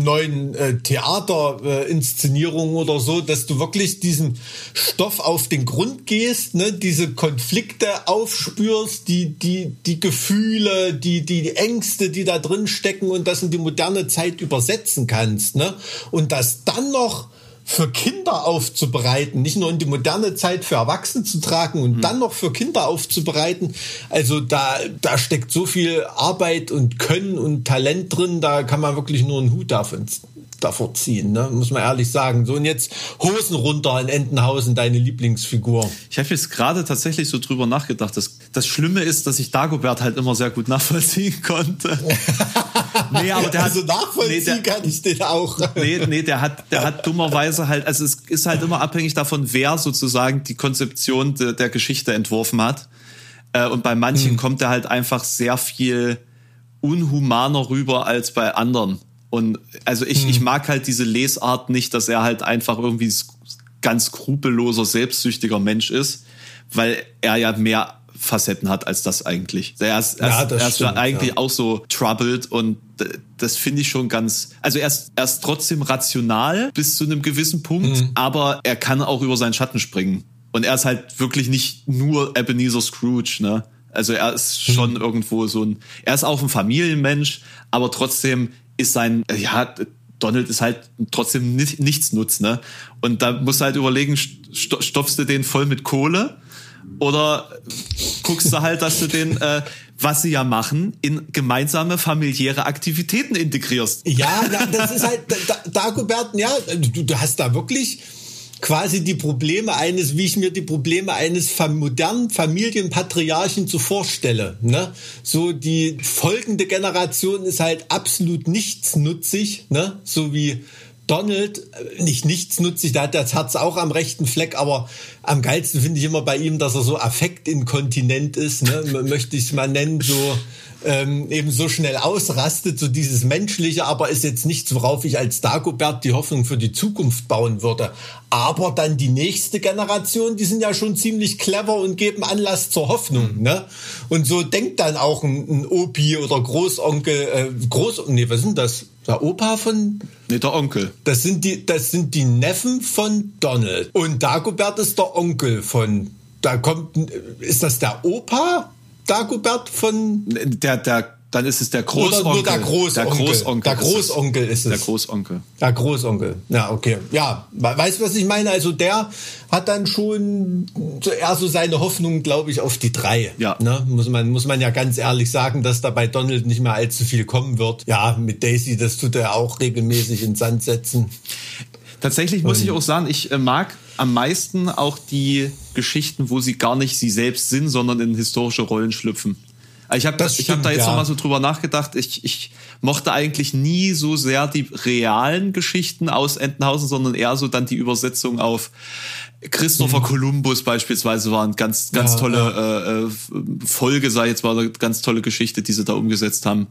neuen äh, Theaterinszenierungen äh, oder so, dass du wirklich diesen Stoff auf den Grund gehst, ne? diese Konflikte aufspürst, die, die, die Gefühle, die, die Ängste, die da drin stecken und das in die moderne Zeit übersetzen kannst. Ne? Und das dann noch für Kinder aufzubereiten, nicht nur in die moderne Zeit für Erwachsene zu tragen und mhm. dann noch für Kinder aufzubereiten. Also da, da steckt so viel Arbeit und Können und Talent drin, da kann man wirklich nur einen Hut davon davor ziehen, ne? muss man ehrlich sagen. So und jetzt Hosen runter in Entenhausen, deine Lieblingsfigur. Ich habe jetzt gerade tatsächlich so drüber nachgedacht. Das, das Schlimme ist, dass ich Dagobert halt immer sehr gut nachvollziehen konnte. nee, aber der also hat, nachvollziehen nee, der, kann ich den auch. nee, nee, der hat, der hat dummerweise halt, also es ist halt immer abhängig davon, wer sozusagen die Konzeption de, der Geschichte entworfen hat. Äh, und bei manchen hm. kommt er halt einfach sehr viel unhumaner rüber als bei anderen. Und also ich, hm. ich mag halt diese Lesart nicht, dass er halt einfach irgendwie ganz skrupelloser, selbstsüchtiger Mensch ist, weil er ja mehr Facetten hat als das eigentlich. Er ist, er ja, ist, er ist stimmt, eigentlich ja. auch so troubled und das finde ich schon ganz, also er ist, er ist trotzdem rational bis zu einem gewissen Punkt, mhm. aber er kann auch über seinen Schatten springen. Und er ist halt wirklich nicht nur Ebenezer Scrooge, ne? Also er ist schon mhm. irgendwo so ein, er ist auch ein Familienmensch, aber trotzdem ist sein, ja, Donald ist halt trotzdem nicht, nichts nutz, ne? Und da musst du halt überlegen, stopfst du den voll mit Kohle Oder guckst du halt, dass du den, äh, was sie ja machen, in gemeinsame familiäre Aktivitäten integrierst. Ja, das ist halt, Dagobert, ja, du, du hast da wirklich quasi die Probleme eines, wie ich mir die Probleme eines modernen Familienpatriarchen so vorstelle. Ne? So die folgende Generation ist halt absolut nichtsnutzig, ne? so wie Donald, äh, nicht nichtsnutzig, da hat das Herz auch am rechten Fleck, aber am geilsten finde ich immer bei ihm, dass er so affektinkontinent ist, ne? möchte ich es mal nennen, so ähm, eben so schnell ausrastet, so dieses Menschliche, aber ist jetzt nichts, worauf ich als Dagobert die Hoffnung für die Zukunft bauen würde. Aber dann die nächste Generation, die sind ja schon ziemlich clever und geben Anlass zur Hoffnung. Ne? Und so denkt dann auch ein, ein Opi oder Großonkel, äh, Groß, nee, was sind das? Der Opa von? Nee, der Onkel. Das sind die, das sind die Neffen von Donald. Und Dagobert ist der Onkel von, da kommt, ist das der Opa? Dagobert von. Der, der, dann ist es der Großonkel. Oder nur der Großonkel. Der Großonkel, der Großonkel ist es. Der Großonkel. Der Großonkel. Ja, okay. Ja, weißt du, was ich meine? Also der hat dann schon eher so seine Hoffnung, glaube ich, auf die drei. Ja. Ne? Muss man, muss man ja ganz ehrlich sagen, dass da bei Donald nicht mehr allzu viel kommen wird. Ja, mit Daisy, das tut er auch regelmäßig in Sand setzen. Tatsächlich muss ich auch sagen, ich äh, mag am meisten auch die Geschichten, wo sie gar nicht sie selbst sind, sondern in historische Rollen schlüpfen. Ich habe ich hab da jetzt ja. noch mal so drüber nachgedacht. Ich, ich mochte eigentlich nie so sehr die realen Geschichten aus Entenhausen, sondern eher so dann die Übersetzung auf Christopher mhm. Columbus beispielsweise war eine ganz, ganz ja, tolle ja. Äh, äh Folge, sei jetzt war eine ganz tolle Geschichte, die sie da umgesetzt haben.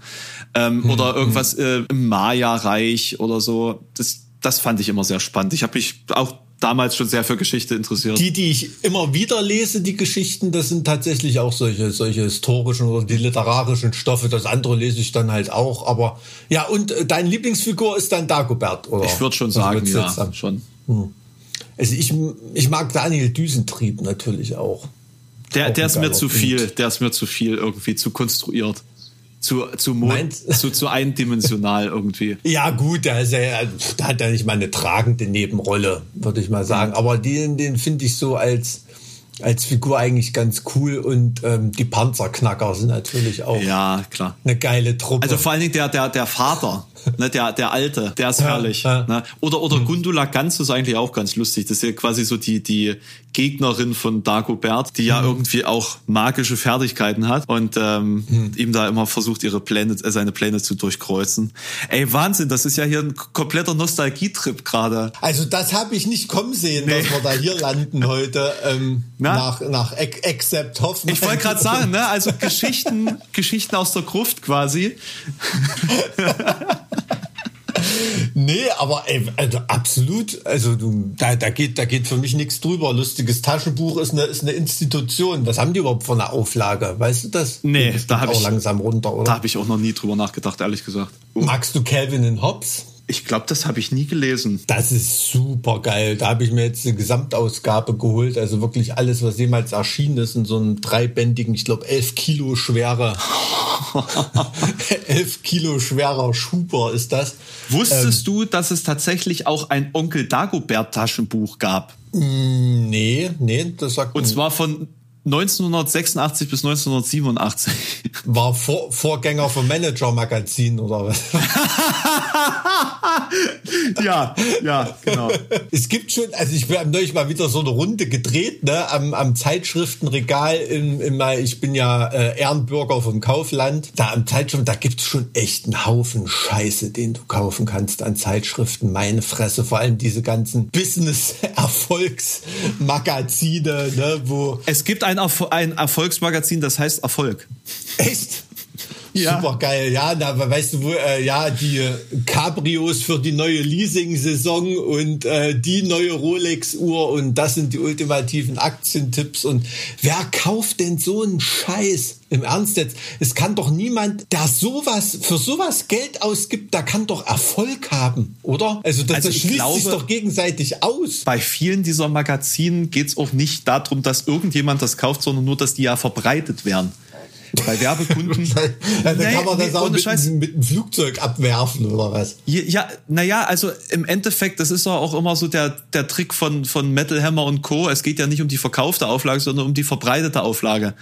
Ähm, mhm. Oder irgendwas äh, im Maya-Reich oder so. Das, das fand ich immer sehr spannend. Ich habe mich auch damals schon sehr für Geschichte interessiert. Die, die ich immer wieder lese, die Geschichten, das sind tatsächlich auch solche, solche historischen oder die literarischen Stoffe. Das andere lese ich dann halt auch. Aber ja, und äh, deine Lieblingsfigur ist dann Dagobert, oder? Ich würde schon sagen, ja, schon. Hm. Also ich, ich mag Daniel Düsentrieb natürlich auch. Der, auch der ist mir zu viel, der ist mir zu viel irgendwie zu konstruiert zu, zu, zu, zu eindimensional irgendwie. Ja, gut, da, ist er, da hat er nicht mal eine tragende Nebenrolle, würde ich mal sagen. Aber den, den finde ich so als, als Figur eigentlich ganz cool und ähm, die Panzerknacker sind natürlich auch ja, klar. eine geile Truppe. Also vor allen Dingen der, der, der Vater, ne, der, der Alte, der ist ja, herrlich. Ja. Ne? Oder, oder mhm. Gundula Ganz ist eigentlich auch ganz lustig. Das ist ja quasi so die, die Gegnerin von Dagobert, die ja mhm. irgendwie auch magische Fertigkeiten hat und ähm, mhm. ihm da immer versucht, ihre Pläne, äh, seine Pläne zu durchkreuzen. Ey, Wahnsinn, das ist ja hier ein kompletter Nostalgietrip gerade. Also das habe ich nicht kommen sehen, nee. dass wir da hier landen heute ähm, nach, nach Except Hoffmann. Ich wollte gerade sagen, ne? also Geschichten, Geschichten aus der Gruft quasi. nee, aber ey, also absolut, also du, da, da geht, da geht für mich nichts drüber. Lustiges Taschenbuch ist eine, ist eine Institution. Was haben die überhaupt für eine Auflage? Weißt du das? Nee, da habe ich langsam runter, oder? Da habe ich auch noch nie drüber nachgedacht, ehrlich gesagt. Uh. Magst du Calvin in Hobbes? Ich glaube, das habe ich nie gelesen. Das ist super geil. Da habe ich mir jetzt eine Gesamtausgabe geholt. Also wirklich alles, was jemals erschienen ist, in so einem dreibändigen, ich glaube, elf Kilo schwerer, elf Kilo schwerer Schuber ist das. Wusstest ähm, du, dass es tatsächlich auch ein Onkel Dagobert Taschenbuch gab? Mm, nee, nee, das sagt Und zwar von 1986 bis 1987. War Vor Vorgänger vom Manager-Magazin oder was? ja, ja, genau. Es gibt schon, also ich habe neulich mal wieder so eine Runde gedreht, ne, am, am Zeitschriftenregal im, im, ich bin ja äh, Ehrenbürger vom Kaufland. Da am Zeitschrift, da gibt's schon echt einen Haufen Scheiße, den du kaufen kannst an Zeitschriften. Meine Fresse, vor allem diese ganzen Business-Erfolgsmagazine, ne, wo. Es gibt ein, Erfol ein Erfolgsmagazin, das heißt Erfolg. Echt? Ja. Super geil, ja. Da weißt du, wo, äh, ja, die Cabrios für die neue Leasing-Saison und äh, die neue Rolex-Uhr und das sind die ultimativen Aktientipps. Und wer kauft denn so einen Scheiß? Im Ernst jetzt, es kann doch niemand, der sowas, für sowas Geld ausgibt, da kann doch Erfolg haben, oder? Also das, also das schließt glaube, sich doch gegenseitig aus. Bei vielen dieser Magazinen geht es auch nicht darum, dass irgendjemand das kauft, sondern nur, dass die ja verbreitet werden. Bei Werbekunden. ja, dann nee, kann man das nee, auch mit, mit, einem Flugzeug abwerfen oder was? Ja, naja, also im Endeffekt, das ist doch auch immer so der, der Trick von, von Metal Hammer und Co. Es geht ja nicht um die verkaufte Auflage, sondern um die verbreitete Auflage.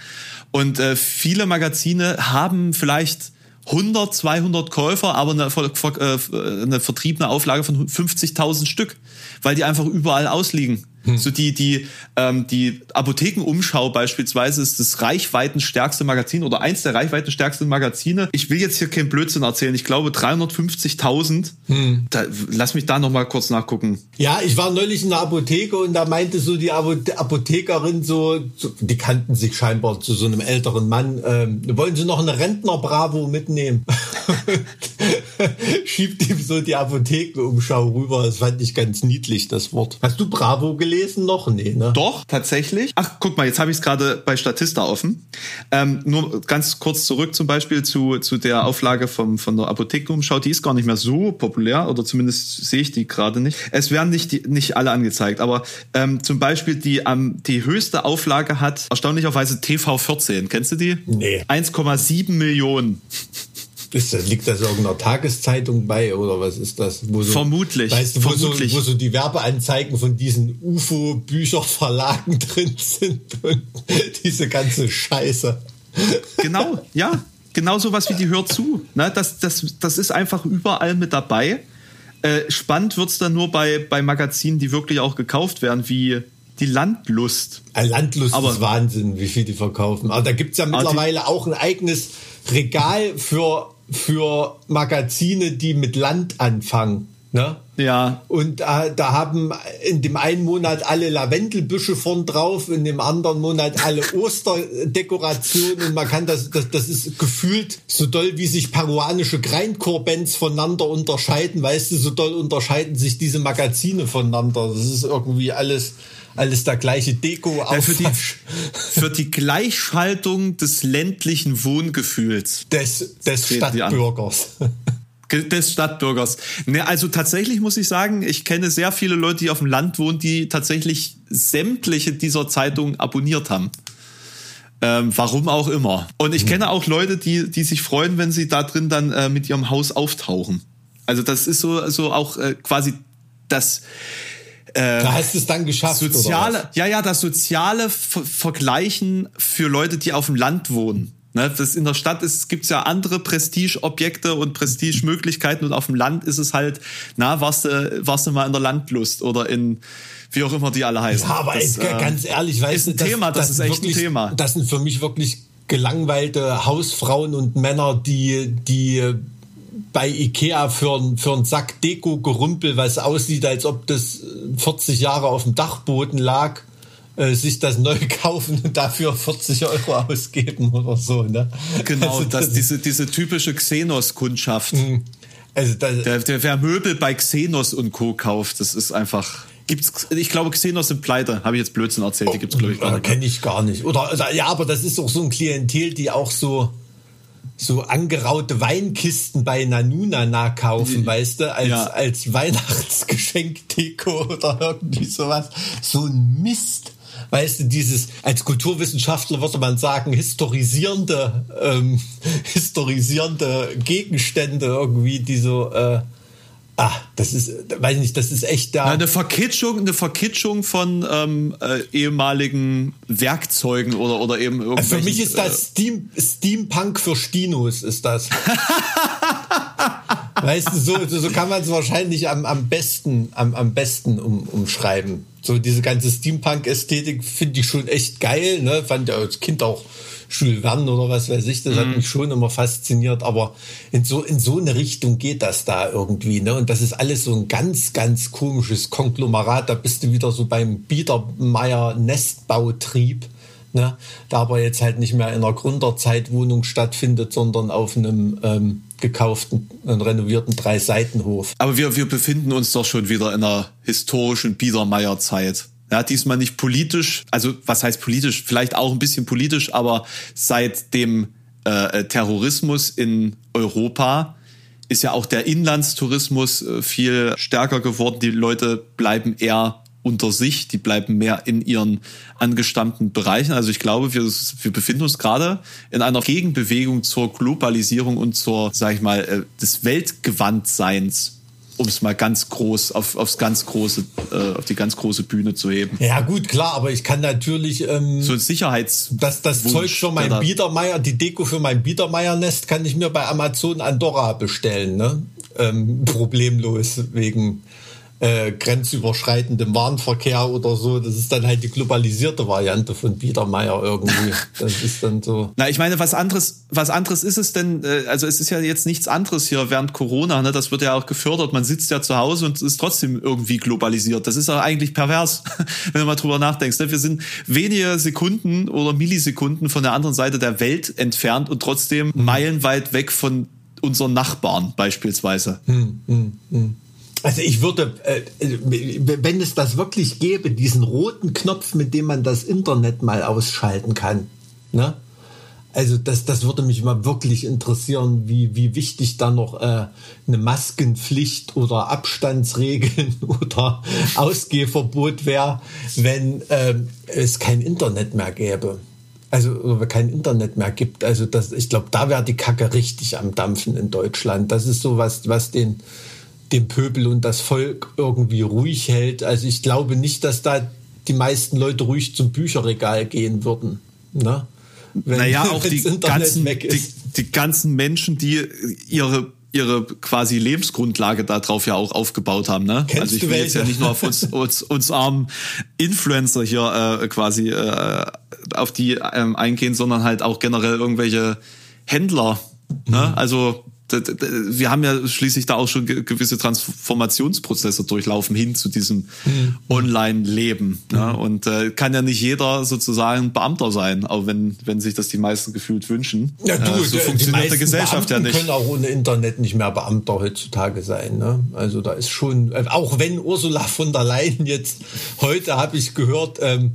Und äh, viele Magazine haben vielleicht 100, 200 Käufer, aber eine, äh, eine vertriebene Auflage von 50.000 Stück, weil die einfach überall ausliegen. Hm. So die, die, ähm, die Apothekenumschau beispielsweise ist das reichweitenstärkste Magazin oder eins der reichweitenstärksten Magazine. Ich will jetzt hier keinen Blödsinn erzählen. Ich glaube 350.000. Hm. lass mich da noch mal kurz nachgucken. Ja, ich war neulich in der Apotheke und da meinte so die Apothekerin so, so die kannten sich scheinbar zu so einem älteren Mann. Ähm, wollen Sie noch eine Rentner Bravo mitnehmen? Schiebt ihm so die Apothekenumschau rüber. Das fand ich ganz niedlich, das Wort. Hast du Bravo gelesen? noch? Nee, ne? Doch, tatsächlich. Ach, guck mal, jetzt habe ich es gerade bei Statista offen. Ähm, nur ganz kurz zurück zum Beispiel zu, zu der Auflage vom, von der Apothekenumschau. Die ist gar nicht mehr so populär oder zumindest sehe ich die gerade nicht. Es werden nicht, die, nicht alle angezeigt, aber ähm, zum Beispiel die, ähm, die höchste Auflage hat erstaunlicherweise TV14. Kennst du die? Nee. 1,7 Millionen. Ist das, liegt das irgendeiner Tageszeitung bei oder was ist das? So, vermutlich. Weißt du, wo, vermutlich. So, wo so die Werbeanzeigen von diesen UFO-Bücherverlagen drin sind und diese ganze Scheiße. Genau, ja. Genau sowas wie die Hört zu. Ne, das, das, das ist einfach überall mit dabei. Äh, spannend wird's dann nur bei, bei Magazinen, die wirklich auch gekauft werden, wie die Landlust. Ein Landlust Aber, ist Wahnsinn, wie viel die verkaufen. Aber da gibt's ja mittlerweile auch ein eigenes Regal für für Magazine, die mit Land anfangen. Ne? Ja. Und äh, da haben in dem einen Monat alle Lavendelbüsche vorn drauf, in dem anderen Monat alle Osterdekorationen und man kann das, das, das ist gefühlt so doll, wie sich peruanische Grindcore-Bands voneinander unterscheiden, weißt du, so doll unterscheiden sich diese Magazine voneinander. Das ist irgendwie alles alles der gleiche Deko ja, für, die, für die Gleichschaltung des ländlichen Wohngefühls. Des, des Stadtbürgers. des Stadtbürgers. Ne, also tatsächlich muss ich sagen, ich kenne sehr viele Leute, die auf dem Land wohnen, die tatsächlich sämtliche dieser Zeitungen abonniert haben. Ähm, warum auch immer. Und ich kenne auch Leute, die, die sich freuen, wenn sie da drin dann äh, mit ihrem Haus auftauchen. Also das ist so, so auch äh, quasi das äh, da hast du es dann geschafft. Soziale, ja, ja, das soziale Ver Vergleichen für Leute, die auf dem Land wohnen. Ne, das in der Stadt ist, gibt's ja andere Prestigeobjekte und Prestigemöglichkeiten und auf dem Land ist es halt, na, warst du, warst du mal in der Landlust oder in, wie auch immer die alle heißen. Ja, aber das, äh, ganz ehrlich, weißt ist ein du, Thema, das, das, ist echt wirklich, ein Thema. Das sind für mich wirklich gelangweilte Hausfrauen und Männer, die, die bei Ikea für, für einen Sack Deko-Gerümpel, was aussieht, als ob das 40 Jahre auf dem Dachboden lag, äh, sich das neu kaufen und dafür 40 Euro ausgeben oder so. Ne? Genau, also, das, diese, diese typische Xenos-Kundschaft. Mhm. Also das, der, der, wer Möbel bei Xenos und Co. kauft, das ist einfach. Gibt's, ich glaube, Xenos sind pleite. Habe ich jetzt Blödsinn erzählt? Die gibt's glaube ich gar nicht. Kenne ich gar nicht. Oder also, ja, aber das ist auch so ein Klientel, die auch so so angeraute Weinkisten bei Nanuna nachkaufen, weißt du, als, ja. als Weihnachtsgeschenkdeko oder irgendwie sowas. So ein Mist. Weißt du, dieses, als Kulturwissenschaftler würde man sagen, historisierende, ähm, historisierende Gegenstände irgendwie, die so, äh, Ah, das ist, weiß nicht, das ist echt da. Eine Verkitschung, eine Verkitschung von ähm, äh, ehemaligen Werkzeugen oder oder eben irgendwie. Also für mich ist das äh, Steam, Steampunk für Stinos, ist das. weißt du, so, so kann man es wahrscheinlich am, am besten, am, am besten um, umschreiben. So diese ganze Steampunk-Ästhetik finde ich schon echt geil, ne? Fand ja als Kind auch Jules Verne oder was weiß ich, das mhm. hat mich schon immer fasziniert, aber in so, in so eine Richtung geht das da irgendwie, ne? Und das ist alles so ein ganz, ganz komisches Konglomerat, da bist du wieder so beim Biedermeier Nestbautrieb, ne? Da aber jetzt halt nicht mehr in einer Gründerzeitwohnung stattfindet, sondern auf einem, ähm, gekauften und renovierten Drei-Seitenhof. Aber wir, wir befinden uns doch schon wieder in einer historischen Biedermeier-Zeit. Ja, diesmal nicht politisch, also was heißt politisch? Vielleicht auch ein bisschen politisch, aber seit dem äh, Terrorismus in Europa ist ja auch der Inlandstourismus äh, viel stärker geworden. Die Leute bleiben eher unter sich, die bleiben mehr in ihren angestammten Bereichen. Also ich glaube, wir, wir befinden uns gerade in einer Gegenbewegung zur Globalisierung und zur, sag ich mal, äh, des Weltgewandtseins um es mal ganz groß auf, aufs ganz große, äh, auf die ganz große Bühne zu heben. Ja gut, klar, aber ich kann natürlich ähm, so ein Sicherheits das, das Zeug für mein Biedermeier, die Deko für mein Biedermeier-Nest kann ich mir bei Amazon Andorra bestellen, ne? Ähm, problemlos wegen äh, grenzüberschreitendem Warenverkehr oder so. Das ist dann halt die globalisierte Variante von Biedermeier irgendwie. Das ist dann so. Na, ich meine, was anderes, was anderes ist es denn, äh, also es ist ja jetzt nichts anderes hier während Corona, ne? Das wird ja auch gefördert. Man sitzt ja zu Hause und ist trotzdem irgendwie globalisiert. Das ist ja eigentlich pervers, wenn du mal drüber nachdenkst. Ne? Wir sind wenige Sekunden oder Millisekunden von der anderen Seite der Welt entfernt und trotzdem mhm. meilenweit weg von unseren Nachbarn beispielsweise. Hm, hm, hm. Also ich würde, äh, wenn es das wirklich gäbe, diesen roten Knopf, mit dem man das Internet mal ausschalten kann, ne? Also das, das würde mich mal wirklich interessieren, wie, wie wichtig da noch äh, eine Maskenpflicht oder Abstandsregeln oder Ausgehverbot wäre, wenn äh, es kein Internet mehr gäbe. Also kein Internet mehr gibt. Also das, ich glaube, da wäre die Kacke richtig am Dampfen in Deutschland. Das ist so was, was den den Pöbel und das Volk irgendwie ruhig hält. Also ich glaube nicht, dass da die meisten Leute ruhig zum Bücherregal gehen würden. Ne? Wenn, naja, auch die ganzen, die, die ganzen Menschen, die ihre ihre quasi Lebensgrundlage darauf ja auch aufgebaut haben. Ne? Kennst also ich will jetzt ja nicht nur auf uns, uns, uns armen Influencer hier äh, quasi äh, auf die ähm, eingehen, sondern halt auch generell irgendwelche Händler. Ne? Mhm. Also wir haben ja schließlich da auch schon gewisse Transformationsprozesse durchlaufen hin zu diesem mhm. Online-Leben. Mhm. Ja, und äh, kann ja nicht jeder sozusagen Beamter sein, auch wenn, wenn sich das die meisten gefühlt wünschen. Ja, du, äh, so der, funktioniert die Gesellschaft Beamten ja nicht. können auch ohne Internet nicht mehr Beamter heutzutage sein. Ne? Also da ist schon, äh, auch wenn Ursula von der Leyen jetzt heute habe ich gehört, ähm,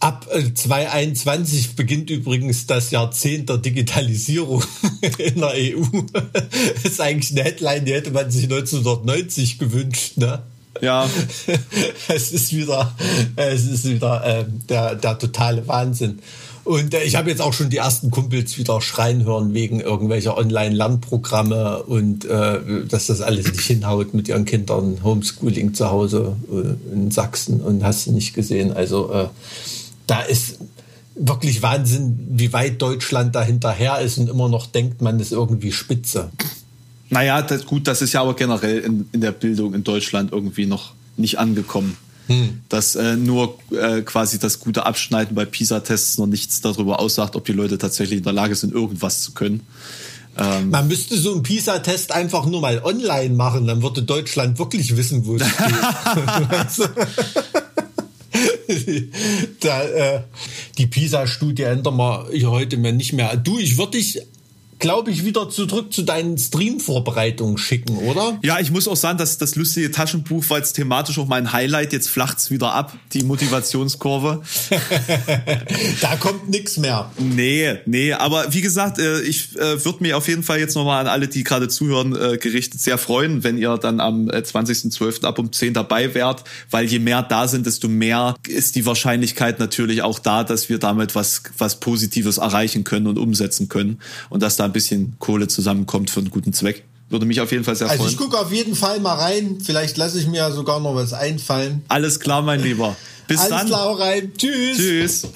Ab 2021 äh, beginnt übrigens das Jahrzehnt der Digitalisierung in der EU. Das ist eigentlich eine Headline, die hätte man sich 1990 gewünscht. Ne? Ja. Es ist wieder, es ist wieder äh, der, der totale Wahnsinn. Und äh, ich habe jetzt auch schon die ersten Kumpels wieder schreien hören wegen irgendwelcher Online-Lernprogramme und äh, dass das alles nicht hinhaut mit ihren Kindern. Homeschooling zu Hause äh, in Sachsen und hast du nicht gesehen. Also äh, da ist wirklich Wahnsinn, wie weit Deutschland da hinterher ist und immer noch denkt, man ist irgendwie spitze. Naja, das, gut, das ist ja aber generell in, in der Bildung in Deutschland irgendwie noch nicht angekommen. Hm. Dass äh, nur äh, quasi das gute Abschneiden bei PISA-Tests noch nichts darüber aussagt, ob die Leute tatsächlich in der Lage sind, irgendwas zu können. Ähm Man müsste so einen PISA-Test einfach nur mal online machen, dann würde Deutschland wirklich wissen, wo es steht. da, äh, die PISA-Studie ändern wir heute mir nicht mehr. Du, ich würde dich glaube ich, wieder zurück zu deinen Stream-Vorbereitungen schicken, oder? Ja, ich muss auch sagen, dass das lustige Taschenbuch war jetzt thematisch auch mein Highlight. Jetzt flacht's wieder ab, die Motivationskurve. da kommt nix mehr. Nee, nee, aber wie gesagt, äh, ich äh, würde mich auf jeden Fall jetzt nochmal an alle, die gerade zuhören, äh, gerichtet sehr freuen, wenn ihr dann am 20.12. ab um 10 dabei wärt, weil je mehr da sind, desto mehr ist die Wahrscheinlichkeit natürlich auch da, dass wir damit was, was Positives erreichen können und umsetzen können und dass da ein bisschen Kohle zusammenkommt für einen guten Zweck. Würde mich auf jeden Fall sehr freuen. Also ich gucke auf jeden Fall mal rein. Vielleicht lasse ich mir ja sogar noch was einfallen. Alles klar, mein Lieber. Bis Alles dann. Alles klar, rein. Tschüss. Tschüss.